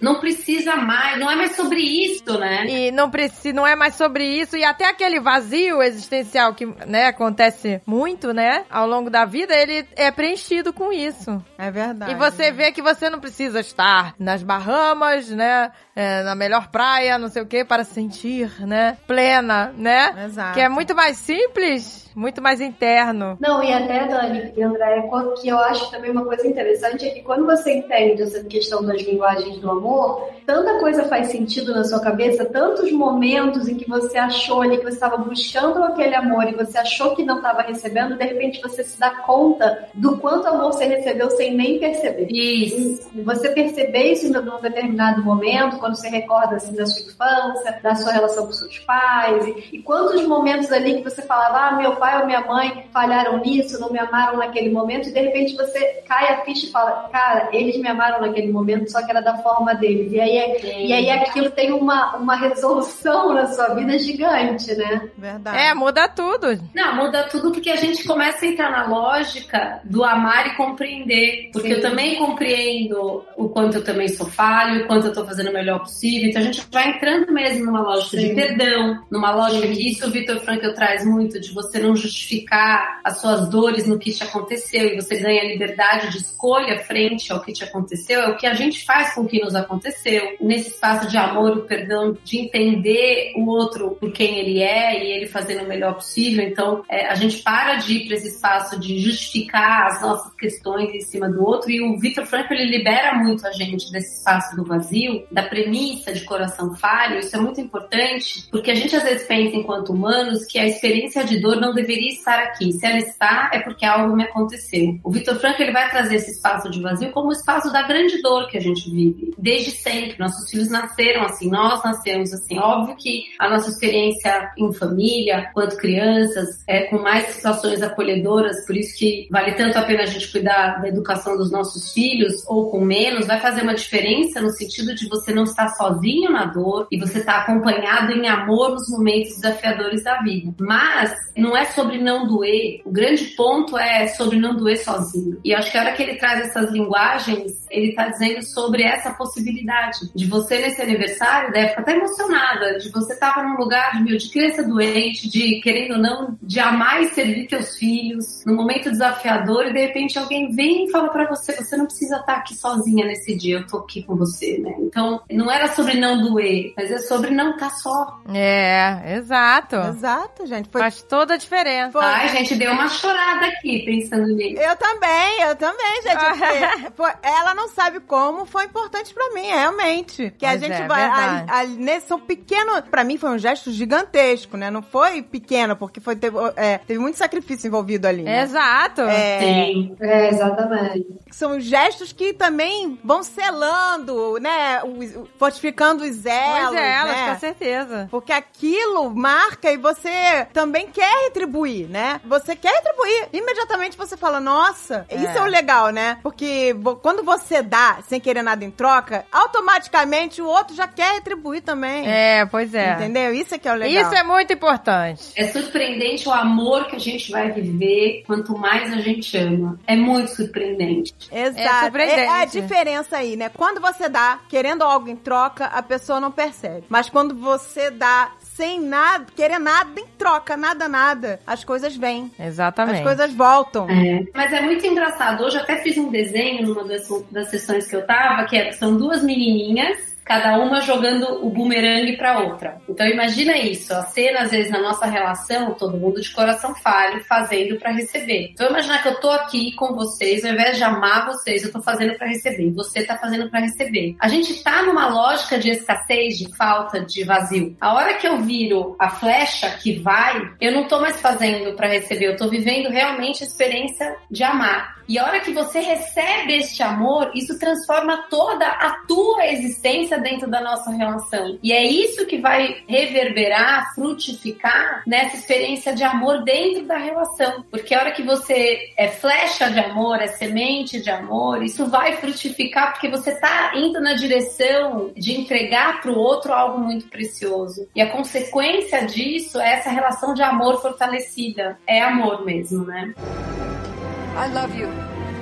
Não precisa mais, não é mais sobre isso, né? E não precisa, não é mais sobre isso. E até aquele vazio existencial que, né, acontece muito, né, ao longo da vida, ele é preenchido com isso. É verdade. E você vê que você não precisa estar nas Bahamas, né? é, na melhor praia, não sei o que, para se sentir, né? Plena, né? Exato. Que é muito mais simples, muito mais interno. Não, e até, Dani e André, que eu acho também uma coisa interessante é que quando você entende essa questão das linguagens do amor, tanta coisa faz sentido na sua cabeça, tantos momentos em que você achou ali que você estava buscando aquele amor e você achou que não estava recebendo, de repente você se dá conta do quanto amor você recebeu sem nem perceber. Isso. Você perceber isso em um determinado momento, quando você recorda assim da sua infância, da sua relação com seus pais, e, e quantos momentos ali que você falava, ah, meu pai ou minha mãe falharam nisso, não me amaram naquele momento, e de repente você cai a ficha e fala, cara, eles me amaram naquele momento, só que era da forma deles. E aí, é- e aí aquilo tem uma, uma resolução na sua vida gigante, né? Verdade. É, muda tudo. Não, muda tudo porque a gente começa a entrar na lógica do amar e compreender. Porque Sim. eu também compreendo o quanto eu também sou falho, o quanto eu tô fazendo o melhor possível. Então a gente vai entrando mesmo numa lógica de Sim. perdão, numa lógica Sim. que isso o Vitor Frankl traz muito, de você não justificar as suas dores no que te aconteceu e você ganha liberdade de escolha frente ao que te aconteceu. É o que a gente faz com que nos aconteceu. Nesse espaço de amor, o perdão, de entender o outro por quem ele é e ele fazendo o melhor possível. Então, é, a gente para de ir para esse espaço de justificar as nossas questões em cima do outro. E o Victor Frankl, ele libera muito a gente desse espaço do vazio, da premissa de coração falho. Isso é muito importante, porque a gente às vezes pensa, enquanto humanos, que a experiência de dor não deveria estar aqui. Se ela está, é porque algo me aconteceu. O Victor Frankl, ele vai trazer esse espaço de vazio como o espaço da grande dor que a gente vive. Desde sempre. Nossos filhos nasceram assim, nós nascemos assim. Óbvio que a nossa experiência em família, quanto crianças, é com mais situações acolhedoras, por isso que vale tanto a pena a gente cuidar da educação dos nossos filhos, ou com menos, vai fazer uma diferença no sentido de você não estar sozinho na dor e você estar acompanhado em amor nos momentos desafiadores da vida. Mas não é sobre não doer. O grande ponto é sobre não doer sozinho. E acho que a hora que ele traz essas linguagens, ele está dizendo sobre sobre essa possibilidade de você nesse aniversário, deve ficar até emocionada, de você estar num lugar de, de criança doente, de querendo ou não, de amar e servir teus filhos, num momento desafiador e de repente alguém vem e fala para você, você não precisa estar aqui sozinha nesse dia, eu tô aqui com você, né? Então, não era sobre não doer, mas é sobre não estar só. É, exato. Exato, gente. Foi... Faz toda a diferença. Foi- Ai, gente, deu uma chorada aqui pensando nisso. Eu também, eu também, gente. porque ela não sabe como foi importante pra mim, realmente. Que a Mas gente é vai. a- a- nesse, são pequenos. Pra mim foi um gesto gigantesco, né? Não foi pequeno, porque foi, teve, é, teve muito sacrifício envolvido ali. né? Exato. É, Sim. É, exatamente. são gestos que também vão selando, né? os- o- fortificando os elos. Pois é, elas, né? com certeza. Porque aquilo marca e você também quer retribuir, né? Você quer retribuir. Imediatamente você fala, nossa, É. isso é o legal, né? Porque quando você dá sem querer nada em troca, automaticamente o outro já quer retribuir também. É, pois é. Entendeu? Isso é que é o legal. Isso é muito importante. É surpreendente o amor que a gente vai viver quanto mais a gente ama. É muito surpreendente. Exato. É surpreendente. É a diferença aí, né? Quando você dá querendo algo em troca, a pessoa não percebe. Mas quando você dá sem nada, querer nada em troca, nada, nada, as coisas vêm. Exatamente. As coisas voltam. É. Mas é muito engraçado. Hoje eu até fiz um desenho numa das, das sessões que eu tava, que é- são duas menininhas, cada uma jogando o bumerangue pra outra. Então imagina isso, a cena às vezes na nossa relação, todo mundo de coração falho, fazendo pra receber. Então imaginar que eu tô aqui com vocês, ao invés de amar vocês, eu tô fazendo pra receber, você tá fazendo pra receber. A gente tá numa lógica de escassez, de falta, de vazio. A hora que eu viro a flecha que vai, eu não tô mais fazendo pra receber, eu tô vivendo realmente a experiência de amar. E a hora que você recebe este amor, isso transforma toda a tua existência dentro da nossa relação. E é isso que vai reverberar, frutificar nessa experiência de amor dentro da relação. Porque a hora que você é flecha de amor, é semente de amor, isso vai frutificar porque você tá indo na direção de entregar pro outro algo muito precioso. E a consequência disso é essa relação de amor fortalecida. É amor mesmo, né?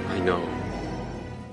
I know.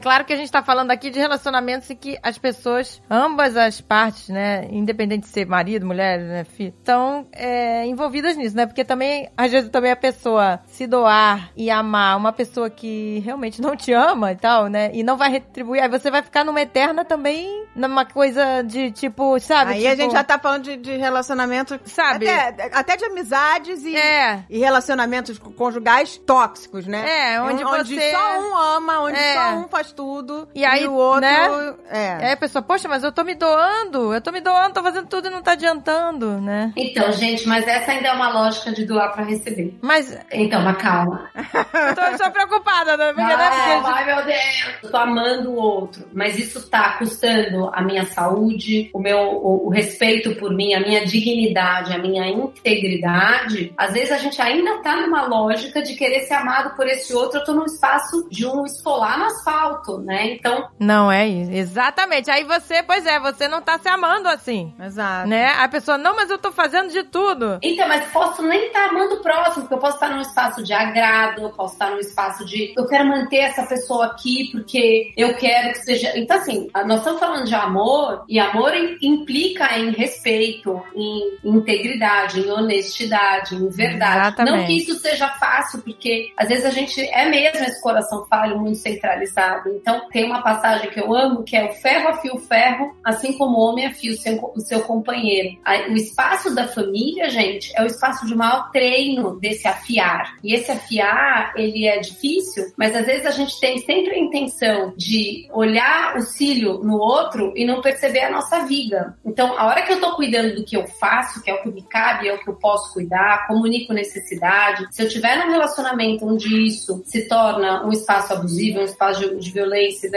Claro que a gente tá falando aqui de relacionamentos em que as pessoas, ambas as partes, né, independente de ser marido, mulher, né, filho, estão é, envolvidas nisso, né? Porque também, às vezes, também a pessoa se doar e amar uma pessoa que realmente não te ama e tal, né? E não vai retribuir, aí você vai ficar numa eterna também, numa coisa de tipo, sabe? Aí a Tipo, gente já tá falando de, de relacionamento, Sabe? Até, até de amizades e, É. e relacionamentos conjugais tóxicos, né? É, onde você- só um ama, onde É. só um faz tudo E aí, o outro né? é. É, a pessoa, poxa, mas eu tô me doando, eu tô me doando, tô fazendo tudo e não tá adiantando, né? Então, gente, mas essa ainda é uma lógica de doar pra receber. Mas Então, mas calma. eu tô, tô preocupada, né? Porque, né? Ai, Porque- ai, meu Deus, eu tô amando o outro, mas isso tá custando a minha saúde, o meu o, o respeito por mim, a minha dignidade, a minha integridade. Às vezes a gente ainda tá numa lógica de querer ser amado por esse outro. Eu tô num espaço de um esfolar no asfalto, né? Então, Não é isso. Exatamente. Aí você, pois é, você não tá se amando assim. Exato. Né? A pessoa, não, mas eu tô fazendo de tudo. Então, mas posso nem estar amando o próximo, porque eu posso estar num espaço de agrado, eu posso estar num espaço de eu quero manter essa pessoa aqui porque eu quero que seja. Então, assim, nós estamos falando de amor, e amor im- implica em respeito, em integridade, em honestidade, em verdade. Exatamente. Não que isso seja fácil, porque às vezes a gente é mesmo esse coração falho, muito centralizado. Então, tem uma passagem que eu amo, que é o ferro afia o ferro, assim como o homem afia o seu, o seu companheiro. O espaço da família, gente, é o espaço de maior treino desse afiar. E esse afiar, ele é difícil, mas às vezes a gente tem sempre a intenção de olhar o cílio no outro e não perceber a nossa viga. Então, a hora que eu tô cuidando do que eu faço, que é o que me cabe, é o que eu posso cuidar, comunico necessidade. Se eu tiver num relacionamento onde isso se torna um espaço abusivo, um espaço de violência,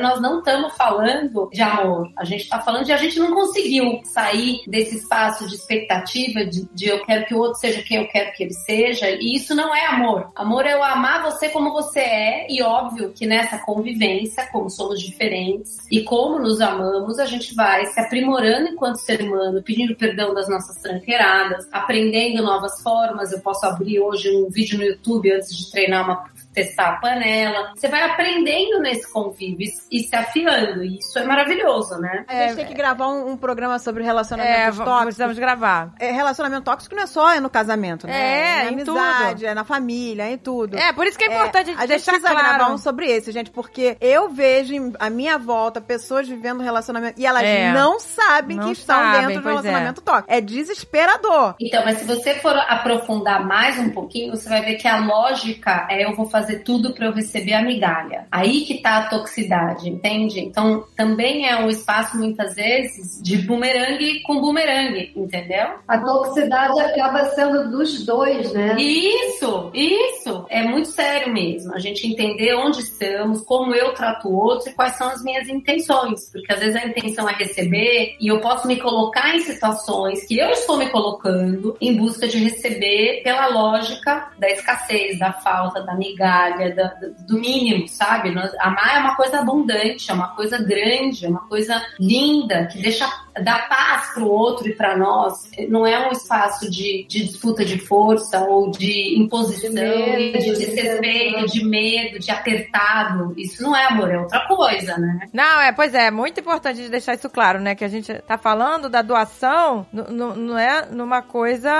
nós não estamos falando de amor. A gente está falando de a gente não conseguiu sair desse espaço de expectativa, de, de eu quero que o outro seja quem eu quero que ele seja. E isso não é amor. Amor é eu amar você como você é, e óbvio que nessa convivência, como somos diferentes e como nos amamos, a gente vai se aprimorando enquanto ser humano, pedindo perdão das nossas tranqueiradas, aprendendo novas formas. Eu posso abrir hoje um vídeo no YouTube antes de treinar uma testar a panela. Você vai aprendendo nesse convívio e se afiando. E isso é maravilhoso, né? A gente tem que gravar um, um programa sobre É, relacionamentos v- tóxicos. precisamos gravar. É, relacionamento tóxico não é só no casamento, né? É, na em amizade, tudo. é na família, em tudo. É, por isso que é importante a gente deixar precisa claro. gravar um sobre esse, gente, porque eu vejo à minha volta pessoas vivendo relacionamento e elas É. não sabem Não que estão sabem, dentro de um pois é. relacionamento tóxico. É desesperador. Então, mas se você for aprofundar mais um pouquinho, você vai ver que a lógica é eu vou fazer tudo para eu receber a migalha. Aí que tá a toxicidade, entende? Então, também é um espaço, muitas vezes, de bumerangue com bumerangue, entendeu? A toxicidade acaba sendo dos dois, né? Isso, isso. É muito sério mesmo. A gente entender onde estamos, como eu trato o outro e quais são as minhas intenções. Porque às vezes a intenção é receber e eu posso me colocar em situações que eu estou me colocando em busca de receber pela lógica da escassez, da falta, da migalha, da- do mínimo, sabe? Amar é uma coisa abundante, é uma coisa grande, é uma coisa linda, que deixa dá paz pro outro e para nós. Não é um espaço de, de disputa de força ou de imposição, De medo, de de desrespeito, de medo, de apertado. Isso não é amor, é outra coisa, né? Não, é, pois é, muito importante de deixar isso claro, né? Que a gente tá falando da doação, não é numa coisa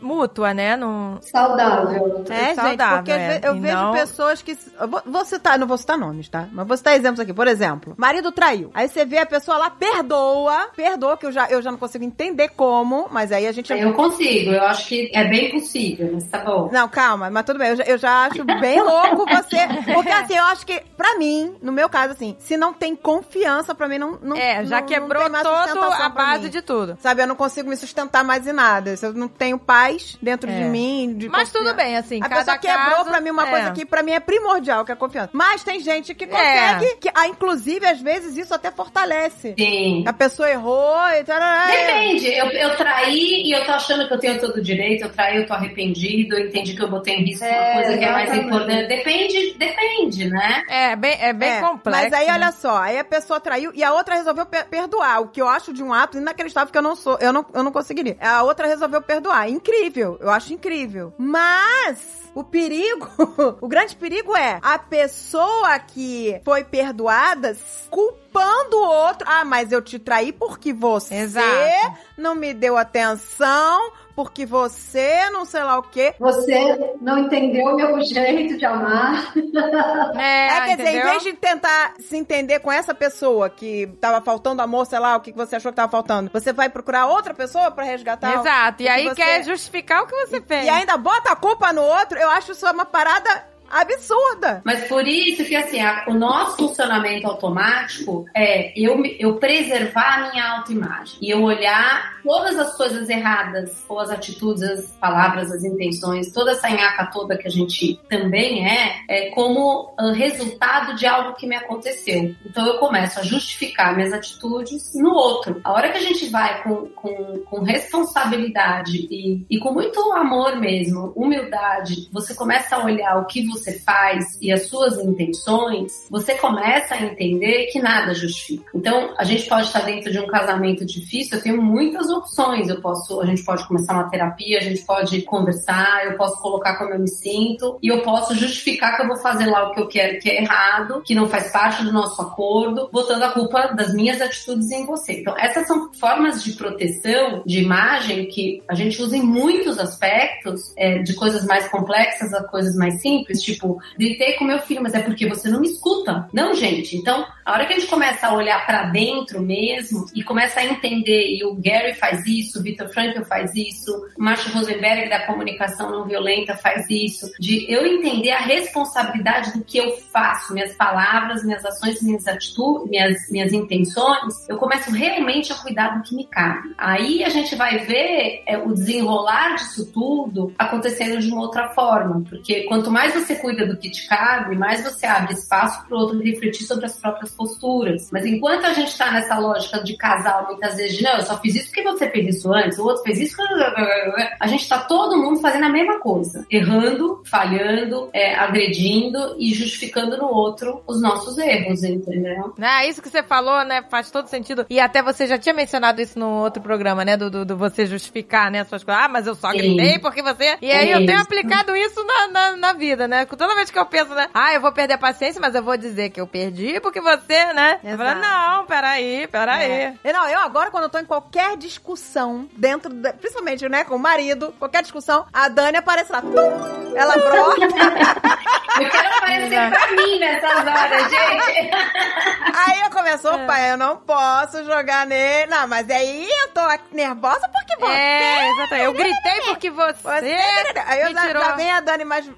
mútua, né? Num... Saudável. É, saudável, gente, porque é. eu vejo não- pessoas que. vou, vou citar, não vou citar nomes, tá? Mas vou citar exemplos aqui. Por exemplo, marido traiu. Aí você vê a pessoa lá, perdoa, perdoa, que eu já, eu já não consigo entender como, mas aí a gente. Eu consigo, eu acho que é bem possível, mas tá bom. Não, calma, mas tudo bem. Eu já, eu já acho bem louco você. Porque assim, eu acho que, pra mim, no meu caso, assim, se não tem confiança, pra mim não. não É, já não- quebrou não sustentação a base de tudo. Sabe, eu não consigo me sustentar mais em nada. Se eu não tenho paz dentro É. de mim. De Mas confiança. tudo bem, assim, A cada pessoa quebrou caso, pra mim uma é. coisa que pra mim é primordial, que é a confiança. Mas tem gente que É. consegue, que, ah, inclusive, às vezes, isso até fortalece. Sim. A pessoa errou e tal. Depende, eu, eu traí e eu tô achando que eu tenho todo o direito, eu traí, eu tô arrependido, eu entendi que eu botei em risco uma É, coisa que é mais importante. Depende, depende, né? É bem, é bem É, complexo. Mas aí, né? olha só, aí a pessoa traiu e a outra resolveu per- perdoar. O que eu acho de um ato inacreditável que eu não sou, eu não, eu não conseguiria. A outra resolveu perdoar. Incrível, eu acho incrível. Mas o perigo, o grande perigo é a pessoa que foi perdoada culpando o outro. Ah, mas eu te traí porque você Exato. não me deu atenção, porque você não sei lá o quê. Você não entendeu o meu jeito de amar. É, É, quer dizer, em entendeu? vez de tentar se entender com essa pessoa que tava faltando amor, sei lá, o que que você achou que tava faltando, você vai procurar outra pessoa pra resgatar? Exato. E aí você- quer justificar o que você fez. E ainda bota a culpa no outro, eu acho isso uma parada absurda. Mas por isso que assim, a- o nosso funcionamento automático é eu, eu preservar a minha autoimagem e eu olhar todas as coisas erradas, ou as atitudes, as palavras, as intenções, toda essa nhaca toda que a gente também é, é como ah, resultado de algo que me aconteceu. Então eu começo a justificar minhas atitudes no outro. A hora que a gente vai com, com, com responsabilidade e, e com muito amor mesmo, humildade, você começa a olhar o que você faz e as suas intenções, você começa a entender que nada justifica. Então, a gente pode estar dentro de um casamento difícil, eu tenho muitas opções. Eu posso, a gente pode começar uma terapia, a gente pode conversar, eu posso colocar como eu me sinto e eu posso justificar que eu vou fazer lá o que eu quero que é errado, que não faz parte do nosso acordo, botando a culpa das minhas atitudes em você. Então, essas são formas de proteção de imagem que a gente usa em muitos aspectos, é, de coisas mais complexas a coisas mais simples, tipo, gritei com meu filho, mas é porque você não me escuta. Não, gente. Então, a hora que a gente começa a olhar para dentro mesmo e começa a entender, e o Gary faz isso, o Victor Frankl faz isso, o Marshall Rosenberg da comunicação não violenta faz isso, de eu entender a responsabilidade do que eu faço, minhas palavras, minhas ações, minhas atitudes, minhas, minhas intenções, eu começo realmente a cuidar do que me cabe. Aí a gente vai ver é, o desenrolar disso tudo acontecendo de uma outra forma, porque quanto mais você cuida do que te cabe, mais você abre espaço para o outro refletir sobre as próprias posturas. Mas enquanto a gente está nessa lógica de casal, muitas vezes, de não, eu só fiz isso porque você fez isso antes, o outro fez isso. A gente está todo mundo fazendo a mesma coisa, errando, falhando, é, agredindo e justificando no outro os nossos erros, entendeu? Ah, isso que você falou, né, faz todo sentido. E até você já tinha mencionado isso no outro programa, né, do, do, do você justificar, né, suas coisas. Ah, mas eu só gritei porque você... E aí eu tenho Isso. aplicado isso na, na, na vida, né? Né? Toda vez que eu penso, né? Ah, eu vou perder a paciência, mas eu vou dizer que eu perdi porque você, né? Eu falo, não, peraí, peraí. É. E Não, eu agora, quando eu tô em qualquer discussão, dentro, da- principalmente, né, com o marido, qualquer discussão, a Dani aparece lá. Tum! Ela brota. Eu quero aparecer pra mim nessas horas, gente. aí eu começo, opa, eu não posso jogar nele. Não, mas aí eu tô nervosa porque você. É, exatamente. Eu gritei porque você, Você, aí eu já, já vem a Dani mais.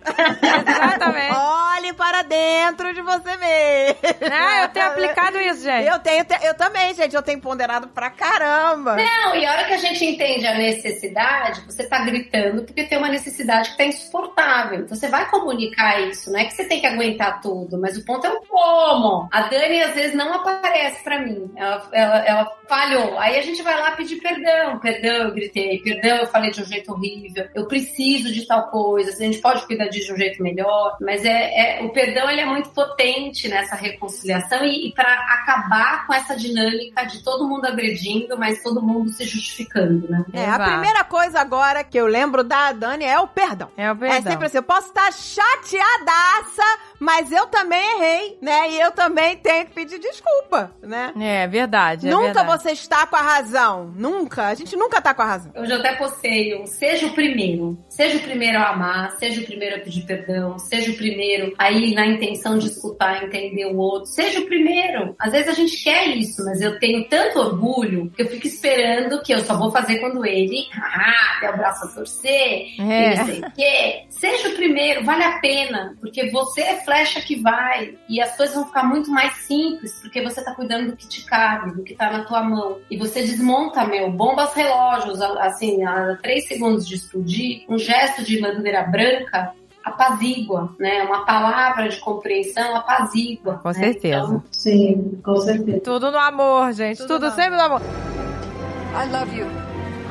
Exatamente. Olhe para dentro de você mesmo. Ah, eu tenho aplicado isso, gente. Eu tenho, te- eu também, gente. Eu tenho ponderado pra caramba. Não, e a hora que a gente entende a necessidade, você tá gritando porque tem uma necessidade que tá insuportável. Então você vai comunicar isso, não é que você tem que aguentar tudo, mas o ponto é o como. A Dani às vezes não aparece pra mim. Ela, ela, ela falhou. Aí a gente vai lá pedir perdão. Perdão, eu gritei. Perdão, eu falei de um jeito horrível. Eu preciso de tal coisa. A gente pode cuidar disso de um jeito melhor. Mas é, é- o perdão ele é muito potente nessa reconciliação e, e para acabar com essa dinâmica de todo mundo agredindo, mas todo mundo se justificando, né? É, a primeira coisa agora que eu lembro da Dani é o perdão. É o É perdão. sempre assim, eu posso estar chateadaça, mas eu também errei, né? E eu também tenho que pedir desculpa, né? É verdade. é nunca verdade. você está com a razão. Nunca. A gente nunca tá com a razão. Hoje eu até postei um, seja o primeiro. Seja o primeiro a amar, seja o primeiro a pedir perdão, seja o primeiro a ir na intenção de escutar, entender o outro. Seja o primeiro. Às vezes a gente quer isso, mas eu tenho tanto orgulho que eu fico esperando que eu só vou fazer quando ele, ah, der o braço a torcer, É. e não sei o quê. Seja o primeiro, vale a pena, porque você é flecha que vai e as coisas vão ficar muito mais simples, porque você tá cuidando do que te cabe, do que tá na tua mão. E você desmonta, meu, bombas relógios, a- assim, a três segundos de explodir, um gesto de bandeira branca apazigua, né? Uma palavra de compreensão apazigua. Com né? certeza. Então, Sim, com certeza. Tudo no amor, gente. Tudo, Tudo no sempre no amor.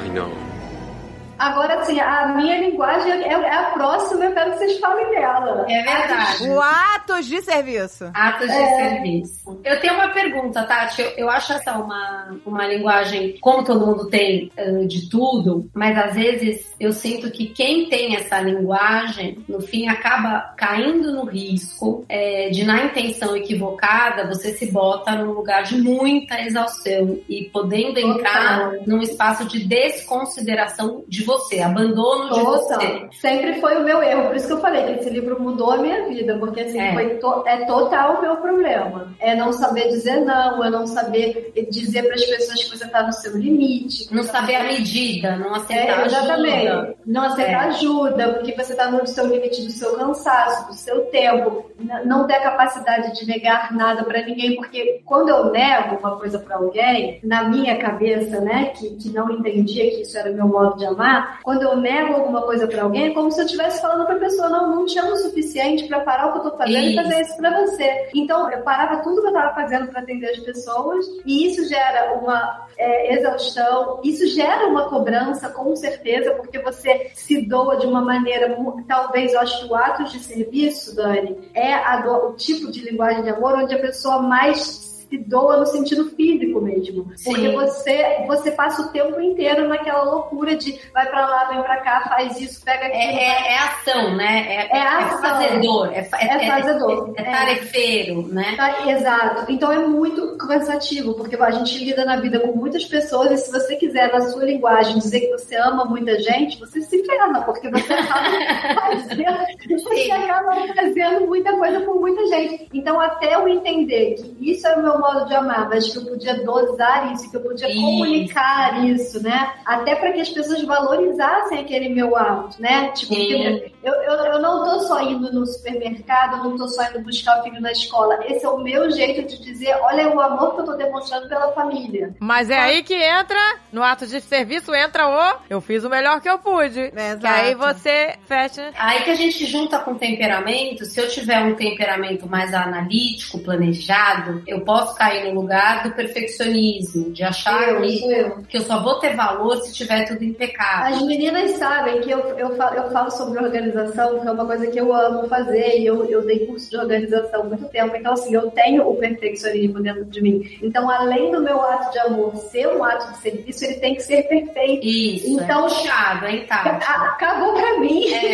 I know. Agora, assim, a minha linguagem é, é a próxima, eu quero que vocês falem dela. é verdade. O atos de serviço. Atos de É. serviço. Eu tenho uma pergunta, Tati. Eu, eu acho essa uma, uma linguagem, como todo mundo tem, eh, de tudo, mas às vezes eu sinto que quem tem essa linguagem, no fim, acaba caindo no risco eh, de, na intenção equivocada, você se bota num lugar de muita exaustão e podendo entrar Total. num espaço de desconsideração de você, abandono de você. Total. Sempre foi o meu erro. Por isso que eu falei que esse livro mudou a minha vida. Porque, assim, É. foi to- é total o meu problema. É não saber dizer não, é não saber dizer para as pessoas que você está no seu limite. Não saber a medida, não aceitar É, ajuda. exatamente. Não aceitar É. ajuda, porque você está no seu limite do seu cansaço, do seu tempo. Não ter a capacidade de negar nada para ninguém, porque quando eu nego uma coisa para alguém, na minha cabeça, né, que, que não entendia que isso era o meu modo de amar, quando eu nego alguma coisa para alguém, é como se eu estivesse falando para a pessoa: não, não te amo o suficiente para parar o que eu tô fazendo e Isso. fazer isso para você. Então, eu parava tudo que eu estava fazendo para atender as pessoas, e isso gera uma é, exaustão. Isso gera uma cobrança, com certeza, porque você se doa de uma maneira, talvez, eu acho que o ato de serviço, Dani, é do- o tipo de linguagem de amor onde a pessoa mais se doa no sentido físico mesmo. Sim. Porque você, você passa o tempo inteiro naquela loucura de vai pra lá, vem pra cá, faz isso, pega aquilo. É, é, é ação, né? É, É ação. fazedor, é, fa- É fazedor. é, é É. tarefeiro, né? Tá, Exato. Então é muito cansativo, porque a gente lida na vida com muitas pessoas e se você quiser, na sua linguagem, dizer que você ama muita gente, você se ferra, porque você acaba fazendo, você acaba fazendo muita coisa por muita gente. Então, até eu entender que isso é o meu modo de amar, mas que eu podia dosar isso, que eu podia Isso. comunicar isso, né? Até para que as pessoas valorizassem aquele meu ato, né? Tipo, eu, eu, eu não tô só indo no supermercado, eu não tô só indo buscar o filho na escola. Esse é o meu jeito de dizer, olha o amor que eu tô demonstrando pela família. Mas é aí que entra, no ato de serviço, entra o eu fiz o melhor que eu pude. Exato. Que aí você fecha. Aí que a gente junta com temperamento, se eu tiver um temperamento mais analítico, planejado, eu posso cair no lugar do perfeccionismo, de achar Eu, que, eu. que eu só vou ter valor se tiver tudo impecável. As meninas sabem que eu, eu, falo, eu falo sobre organização, que é uma coisa que eu amo fazer, e eu, eu dei curso de organização há muito tempo, então assim, eu tenho o perfeccionismo dentro de mim. Então, além do meu ato de amor ser um ato de serviço, ele tem que ser perfeito. Isso, Então- é puxado, hein? A- Acabou pra mim. É.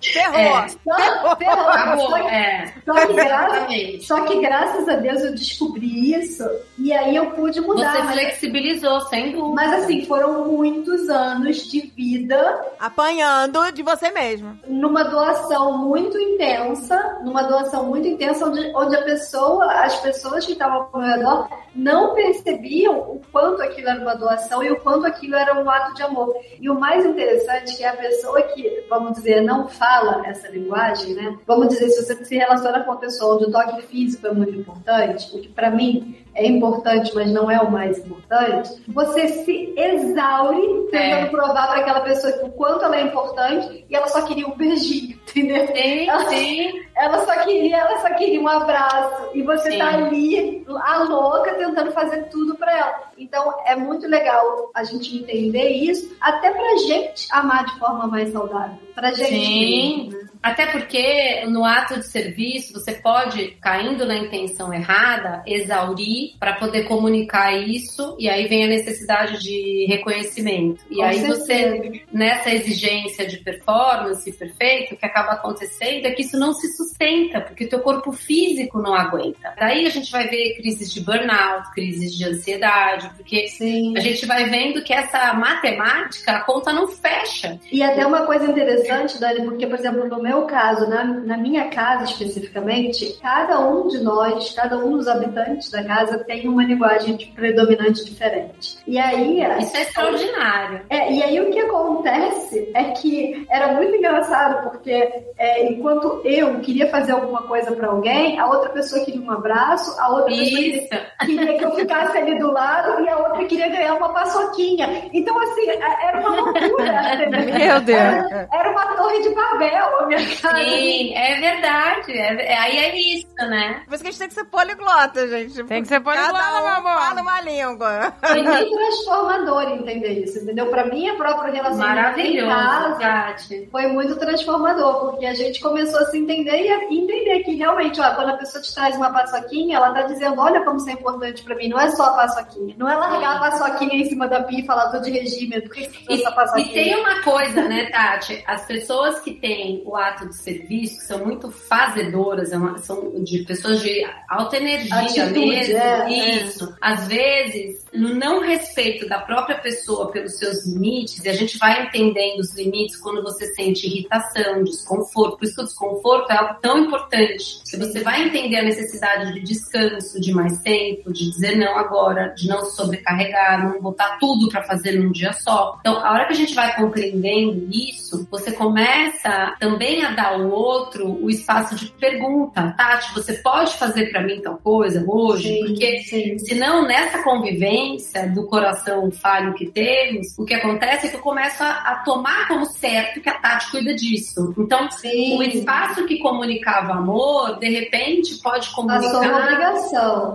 Ferrou. É. Só, ferrou. Acabou, Só que- é. Só que, graças, Exatamente. só que graças a Deus eu descobri isso e aí eu pude mudar. Você mas, flexibilizou, sem dúvida. mas assim, foram muitos anos de vida Apanhando de você mesmo. numa doação muito intensa, numa doação muito intensa, onde, onde a pessoa, as pessoas que estavam ao meu redor não percebiam o quanto aquilo era uma doação e o quanto aquilo era um ato de amor. E o mais interessante é que a pessoa que, vamos dizer, não fala essa linguagem, né? Vamos dizer, se você se relaciona com uma pessoa onde o toque físico é muito importante, o que pra mim é importante, mas não é o mais importante, você se exaure tentando É. provar para aquela pessoa o quanto ela é importante e ela só queria um beijinho, entendeu? Sim, Ela- sim. Ela só queria, ela só queria um abraço e você Sim. tá ali, a louca, tentando fazer tudo pra ela. Então é muito legal a gente entender isso, até pra gente amar de forma mais saudável. Pra gente. Sim. mesmo, né? Até porque no ato de serviço você pode, caindo na intenção errada, exaurir para poder comunicar isso e aí vem a necessidade de reconhecimento. E Com aí certeza. você, nessa exigência de performance perfeita, o que acaba acontecendo é que isso não se sustenta, porque o teu corpo físico não aguenta. Daí a gente vai ver crises de burnout, crises de ansiedade, porque Sim. a gente vai vendo que essa matemática, a conta não fecha. E até uma coisa interessante, Dani, porque, por exemplo, no meu caso, na, na minha casa especificamente, cada um de nós, cada um dos habitantes da casa tem uma linguagem de- predominante diferente. E aí, Isso é extraordinário. É, e aí o que acontece é que era muito engraçado, porque é, enquanto eu queria fazer alguma coisa pra alguém, a outra pessoa queria um abraço, a outra pessoa queria, Isso. queria que eu ficasse ali do lado e a outra queria ganhar uma paçoquinha. Então, assim, é- era uma loucura. entendeu? Meu Deus. Era, era uma torre de Babel a minha casa. Sim, é verdade. É- é- aí é isso, né? Por isso que a gente tem que ser poliglota, gente. Tem que ser poliglota, Cada um meu amor. fala uma língua. Foi bem transformador entender isso, entendeu? Pra minha própria relacionamento em Maravilhoso, casa, Tati. foi muito transformador, porque a gente começou a se entender e entender que realmente, ó, quando a pessoa te traz uma paçoquinha, ela tá dizendo, olha como isso é importante pra mim, não é só a paçoquinha. Não é largar a paçoquinha em cima da pia e falar, tô de regime, por que você E, essa e paçoquinha? tem uma coisa, né, Tati? As pessoas que têm o ato de serviço, que são muito fazedoras, é são de pessoas de alta energia Atitude, mesmo. é, isso. Às vezes, no não respeito da própria pessoa pelos seus limites, e a gente vai entendendo os limites quando você sente irritação, desconforto. Por isso que o desconforto é algo tão importante. Que você vai entender a necessidade de descanso, de mais tempo, de dizer não agora, de não se sobrecarregar, não botar tudo pra fazer num dia só. Então, a hora que a gente vai compreendendo isso, você começa também a dar ao outro o espaço de pergunta. Tati, você pode fazer pra mim tal coisa hoje? Sim, Porque sim. Senão, nessa convivência do coração falho que temos, o que acontece é que eu começo a, a tomar como certo que a Tati cuida disso. Então, Sim. o espaço que comunicava amor, de repente, pode comunicar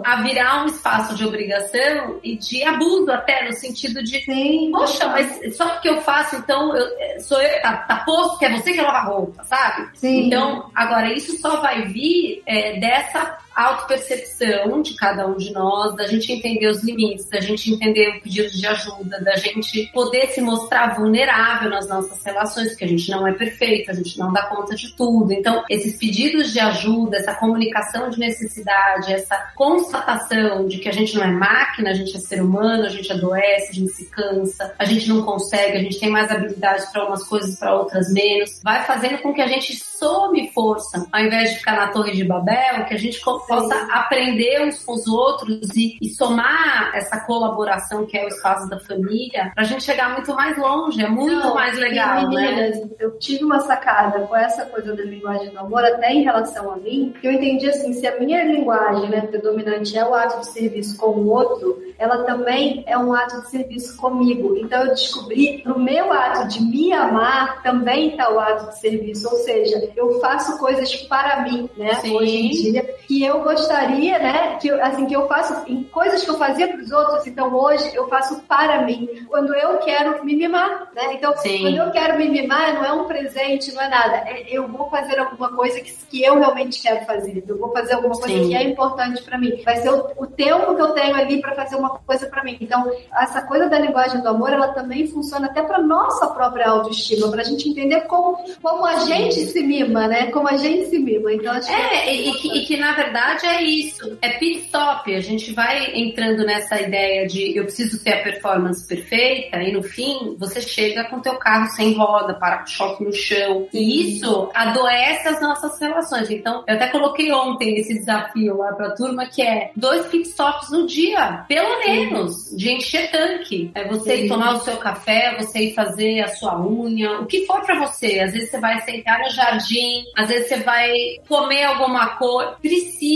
a virar um espaço de obrigação e de abuso até, no sentido de Sim. Poxa, mas só porque eu faço, então eu, sou eu, tá, tá posto que é você que lava a roupa, sabe? Sim. Então, agora, isso só vai vir é, dessa autopercepção de cada um de nós, da gente entender os limites, da gente entender o pedido de ajuda, da gente poder se mostrar vulnerável nas nossas relações, porque a gente não é perfeito, a gente não dá conta de tudo. Então, esses pedidos de ajuda, essa comunicação de necessidade, essa constatação de que a gente não é máquina, a gente é ser humano, a gente adoece, a gente se cansa, a gente não consegue, a gente tem mais habilidades para umas coisas, para outras menos, vai fazendo com que a gente some força, ao invés de ficar na torre de Babel, que a gente possa aprender uns com os outros e, e somar essa colaboração que é o espaço da família, pra gente chegar muito mais longe, é muito Não, mais legal, né? meninas, eu tive uma sacada com essa coisa da linguagem do amor, até em relação a mim, que eu entendi assim, se a minha linguagem né, predominante é o ato de serviço com o outro, ela também é um ato de serviço comigo. Então eu descobri, no meu ato de me amar, também está o ato de serviço, ou seja, eu faço coisas para mim, né, Sim. hoje em dia, que eu eu gostaria, né, que assim que eu faço em coisas que eu fazia para os outros, então hoje eu faço para mim. Quando eu quero me mimar, né? Então, Sim. quando eu quero me mimar, não é um presente, não é nada. É, eu vou fazer alguma coisa que, que eu realmente quero fazer. Eu vou fazer alguma coisa Sim. que é importante para mim. Vai ser o, o tempo que eu tenho ali para fazer uma coisa para mim. Então, essa coisa da linguagem do amor, ela também funciona até para nossa própria autoestima, para a gente entender como, como a gente se mima, né? Como a gente se mima. Então, acho que É, e, e que, e que, na verdade é isso. É pit stop. A gente vai entrando nessa ideia de eu preciso ter a performance perfeita e no fim você chega com teu carro sem roda, para choque no chão. E isso adoece as nossas relações. Então, eu até coloquei ontem esse desafio lá pra turma que é dois pit stops no dia, pelo menos, de encher tanque. É você ir tomar o seu café, você ir fazer a sua unha, o que for pra você. Às vezes você vai sentar no jardim, às vezes você vai comer alguma coisa. Precisa,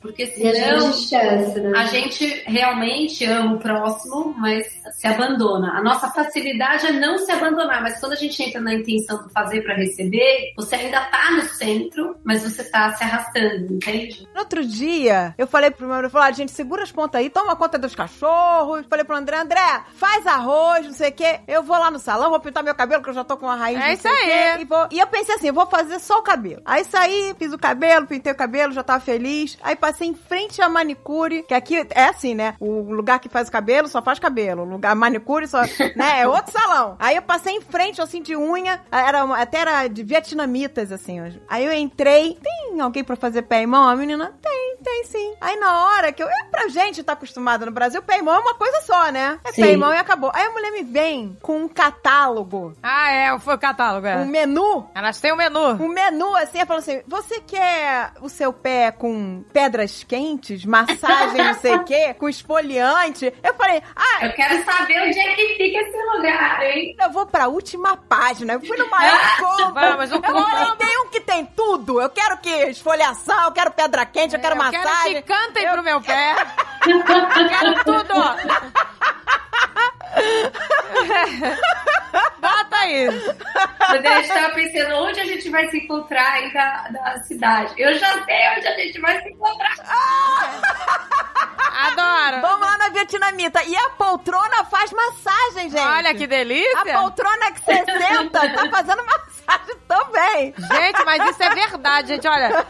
porque E a senão né? a gente realmente ama o próximo, mas se abandona. A nossa facilidade é não se abandonar, mas quando a gente entra na intenção de fazer pra receber, você ainda tá no centro, mas você tá se arrastando, entende? No outro dia, eu falei pro meu falei, ah, gente, segura as pontas aí, toma conta dos cachorros. Falei pro André, André, faz arroz, não sei o quê. Eu vou lá no salão, vou pintar meu cabelo, que eu já tô com uma raiz. É isso aí. quê, E, vou... e eu pensei assim, eu vou fazer só o cabelo. Aí saí, fiz o cabelo, pintei o cabelo, já tava feliz. Aí passei em frente à manicure, que aqui é assim, né? O lugar que faz o cabelo só faz cabelo. O lugar manicure só, né? É outro salão. Aí eu passei em frente, assim, de unha. Era até era de vietnamitas, assim. hoje. Aí eu entrei. Tem alguém pra fazer pé e mão? A menina, tem, tem sim. Aí na hora que eu... É pra gente tá acostumada no Brasil, pé e mão é uma coisa só, né? É Sim. pé e mão e acabou. Aí a mulher me vem com um catálogo, Ah, é, foi o catálogo, é. um menu Elas têm o menu. um menu assim, ela falou assim: você quer o seu pé com pedras quentes, massagem, não sei o quê, com esfoliante? Eu falei, ah, Eu quero saber onde é que fica esse lugar, hein? eu vou pra última página. Eu fui no maior combo. O eu falei, tem um que tem tudo. Eu quero que esfoliação, eu quero pedra quente, eu quero eu massagem. quero que cantem pro meu pé. eu quero tudo. Bota isso. Quando a gente tava pensando onde a gente vai se encontrar aí da, da cidade. Eu já sei onde a gente vai se encontrar. Adoro. Vamos lá na vietnamita. E a poltrona faz massagem, gente. Olha que delícia. A poltrona que você senta tá fazendo massagem também. Gente, mas isso é verdade, gente. Olha,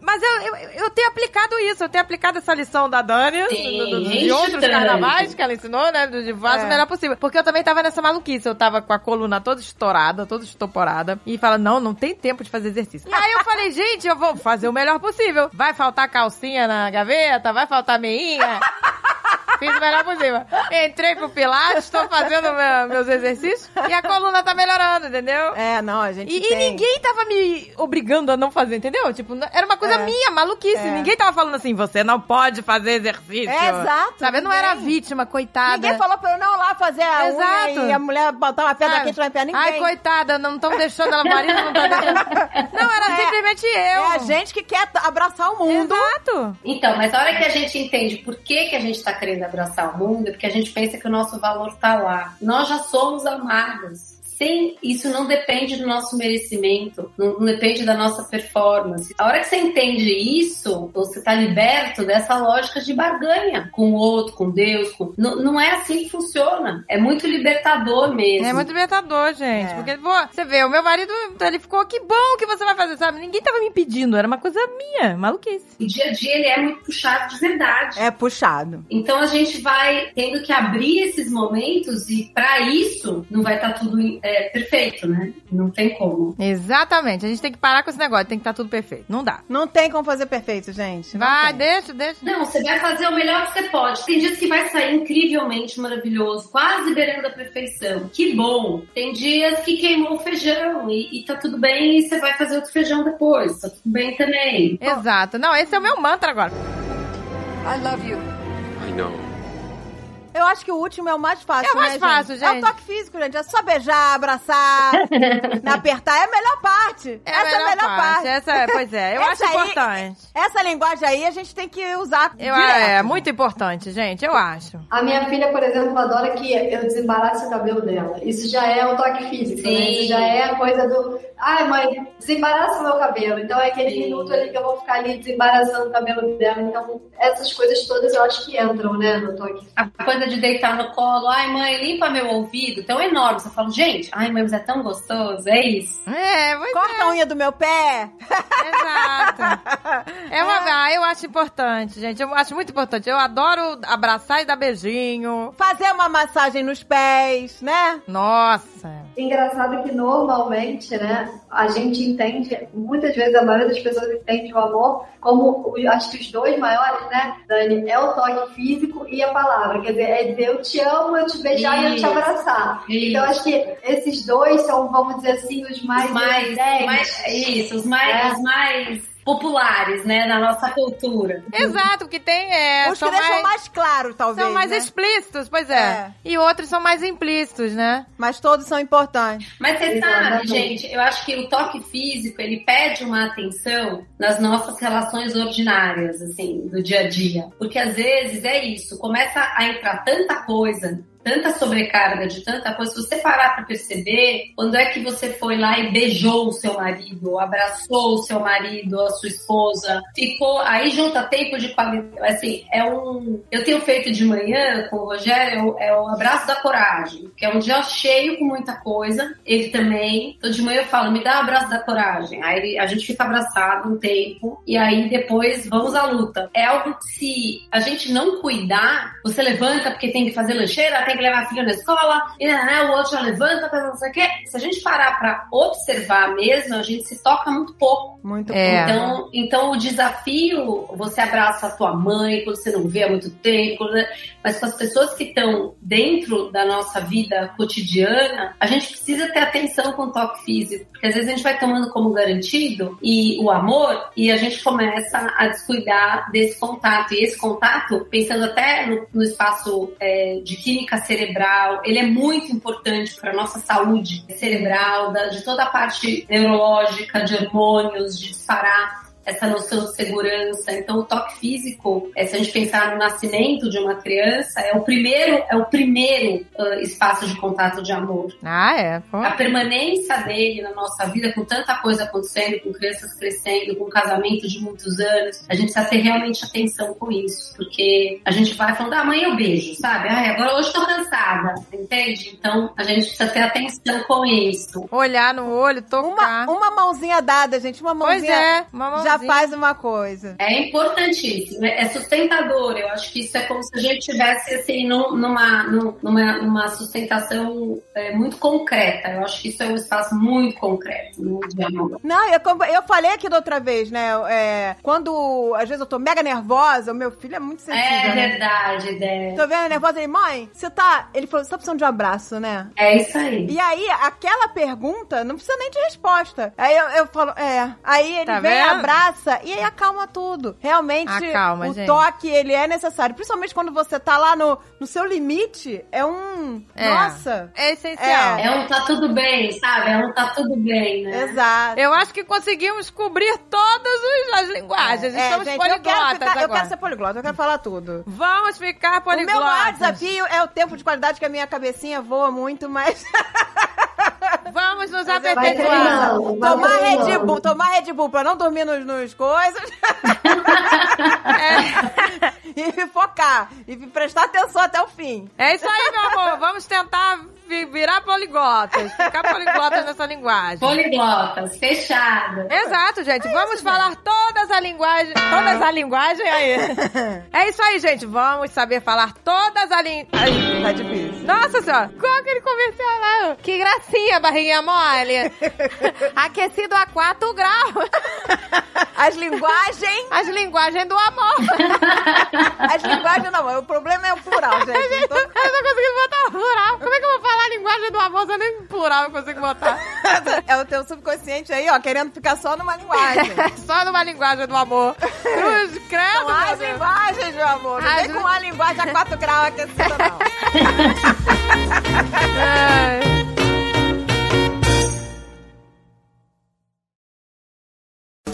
mas eu, eu, eu tenho aplicado isso. Eu tenho aplicado essa lição da Dani, Sim, do- do- de outros carnavais que ela ensinou, né? De faça É. possível. Porque eu também tava nessa maluquice. Eu tava com a coluna toda estourada, toda estoporada. E fala, não, não tem tempo de fazer exercício. Aí eu falei, gente, eu vou fazer o melhor possível. Vai faltar calcinha na gaveta, vai faltar meinha. Fiz o melhor possível. Entrei pro Pilates, tô fazendo meu- meus exercícios e a coluna tá melhorando, entendeu? É, não, a gente E, e tem. ninguém tava me obrigando a não fazer, entendeu? Tipo, era uma coisa É. minha, maluquice. É. Ninguém tava falando assim, você não pode fazer exercício. É, exato, Sabe? Eu não era vítima, coitada. Ninguém falou pra eu não lá fazer a Exato. unha e a mulher botar uma pedra Sabe? quente na perna. Ninguém. Ai, coitada, não estão deixando ela, marido não tá deixando. Não, era É. simplesmente eu. É a gente que quer abraçar o mundo. Exato. Então, mas a hora que a gente entende por que, que a gente tá querendo abraçar o mundo, é porque a gente pensa que o nosso valor tá lá. Nós já somos amados. Sem, isso não depende do nosso merecimento, não, não depende da nossa performance. A hora que você entende isso, você tá liberto dessa lógica de barganha com o outro, com Deus. Com... Não, não é assim que funciona. É muito libertador mesmo. É muito libertador, gente. É. Porque, pô, você vê, o meu marido, ele ficou, que bom que você vai fazer, sabe? Ninguém tava me impedindo, era uma coisa minha, maluquice. O dia a dia ele é muito puxado de verdade. É puxado. Então a gente vai tendo que abrir esses momentos e para isso não vai estar tudo é, perfeito, né? Não tem como. Exatamente, a gente tem que parar com esse negócio, tem que estar tudo perfeito. Não dá. Não tem como fazer perfeito, gente. Não Vai, tem. deixa, deixa. Não, você vai fazer o melhor que você pode. Tem dias que vai sair incrivelmente maravilhoso, quase beirando a perfeição. Que bom. Tem dias que queimou o feijão e, e tá tudo bem e você vai fazer outro feijão depois. Tá tudo bem também. Exato. Não, esse é o meu mantra agora. I know. Eu acho que o último é o mais fácil, É o mais né, fácil, É gente. o toque físico, gente. É só beijar, abraçar, né, apertar. É a melhor parte. É Essa é a melhor parte. Essa é, pois é, eu Essa acho aí- importante. Essa linguagem aí a gente tem que usar Eu, direto. é muito importante, gente, eu acho. A minha filha, por exemplo, adora que eu desembarace o cabelo dela. Isso já é o toque físico, né? Sim. Isso já é a coisa do ai mãe, desembaraça meu cabelo. Então é aquele Sim. minuto ali que eu vou ficar ali desembaraçando o cabelo dela. Então essas coisas todas eu acho que entram, né, no toque. A coisa de deitar no colo, ai mãe, limpa meu ouvido, tão enorme. Você fala, gente, ai mãe, mas é tão gostoso, é isso. É, pois Corta a unha do meu pé. Exato. É uma, ah, eu acho importante, gente. Eu acho muito importante. Eu adoro abraçar e dar beijinho. Fazer uma massagem nos pés, né? Nossa. Engraçado que normalmente, né, a gente entende, muitas vezes a maioria das pessoas entende o amor como, acho que os dois maiores, né, Dani, é o toque físico e a palavra. Quer dizer, é dizer eu te amo, eu te beijar e eu te Isso. abraçar. Isso. Então acho que esses dois são, vamos dizer assim, os mais, Os mais, mais- isso, os mais, É. os mais populares, né, na nossa cultura. Exato, que tem é, Os que são deixam mais, mais claro, talvez. são mais né? explícitos, pois é. É. E outros são mais implícitos, né? Mas todos são importantes. Mas você sabe, gente, eu acho que o toque físico, ele pede uma atenção nas nossas relações ordinárias, assim, do dia a dia. Porque às vezes é isso, começa a entrar tanta coisa, tanta sobrecarga de tanta coisa, se você parar pra perceber, quando é que você foi lá e beijou o seu marido, ou abraçou o seu marido, a sua esposa, ficou, aí junta tempo de qualidade, assim, é um, eu tenho feito de manhã com o Rogério, é o- é o abraço da coragem, que é um dia cheio com muita coisa, ele também, então de manhã eu falo, me dá o abraço da coragem, aí a gente fica abraçado um tempo, e aí depois vamos à luta. É algo que se a gente não cuidar, você levanta porque tem que fazer lancheira, tem que levar filho na escola, e né, o outro já levanta pra não sei o quê. Se a gente parar pra observar mesmo, a gente se toca muito pouco. Muito É. Então, então o desafio, você abraça a tua mãe quando você não vê há muito tempo, quando- mas com as pessoas que estão dentro da nossa vida cotidiana, a gente precisa ter atenção com o toque físico, porque às vezes a gente vai tomando como garantido e o amor e a gente começa a descuidar desse contato. E esse contato, pensando até no, no espaço é, de química cerebral, ele é muito importante para nossa saúde cerebral, de toda a parte neurológica, de hormônios, de disparar essa noção de segurança. Então, o toque físico, é, se a gente pensar no nascimento de uma criança, é o primeiro, é o primeiro ah, espaço de contato de amor. Ah, é. Pô. A permanência dele na nossa vida, com tanta coisa acontecendo, com crianças crescendo, com um casamento de muitos anos, a gente precisa ter realmente atenção com isso, porque a gente vai falando, ah, amanhã eu beijo, sabe? Ai, agora hoje tô cansada, entende? Então, a gente precisa ter atenção com isso. Olhar no olho, Uma, tocar. uma mãozinha dada, gente. Uma Pois mãozinha é, uma já faz uma coisa. É importantíssimo, é sustentador. Eu acho que isso é como se a gente tivesse assim num- numa, num- numa, numa sustentação é, muito concreta. Eu acho que isso é um espaço muito concreto no. Não, eu, eu falei aqui da outra vez, né? é, quando às vezes eu tô mega nervosa, o meu filho é muito sensível. É né? verdade, Dé. Tô vendo nervosa ele, mãe, você tá. Ele falou, você tá precisando de um abraço, né? É isso aí. E aí, aquela pergunta não precisa nem de resposta. Aí eu, eu falo, é. Aí ele Tá vem, vendo? abraça e aí acalma tudo. Realmente, Acalma, o gente. toque, ele é necessário. Principalmente quando você tá lá no, no seu limite. É um. É. Nossa. É essencial. É um tá tudo bem, sabe? É um tá tudo bem, né? Exato. Eu acho que conseguimos cobrir todas as linguagens. É, Estamos gente, eu quero, poliglotas ficar, eu quero ser poliglota, eu quero falar tudo. Vamos ficar O meu maior poliglotas. desafio é o tempo de qualidade que a minha cabecinha voa muito, mas Vamos nos é aperfeiçoar. tomar Red. Bull, tomar Red Bull pra não dormir nos, nos coisas e focar e prestar atenção até o fim. É isso aí, meu amor. Vamos tentar vi- virar poliglotas. Ficar poliglotas nessa linguagem. Poliglotas, fechado. Exato, gente. Vamos falar todas a linguagem. Todas a linguagem aí. É isso aí, gente. Vamos saber falar todas a linguagem. Tá difícil. Nossa senhora, qual aquele comercial lá? Que gracinha, barriguinha mole. Aquecido a 4 graus. As linguagens, As linguagens do amor. as linguagens não, o problema é o plural, gente. Então, Eu não consegui botar plural. Como é que eu vou falar a linguagem do amor se eu nem plural eu consigo botar? é o teu subconsciente aí, ó, querendo ficar só numa linguagem. Só numa linguagem do amor. Cruz, credo, São as linguagens, meu amor. Não vem com uma linguagem a 4 graus aquecida, não. Ai.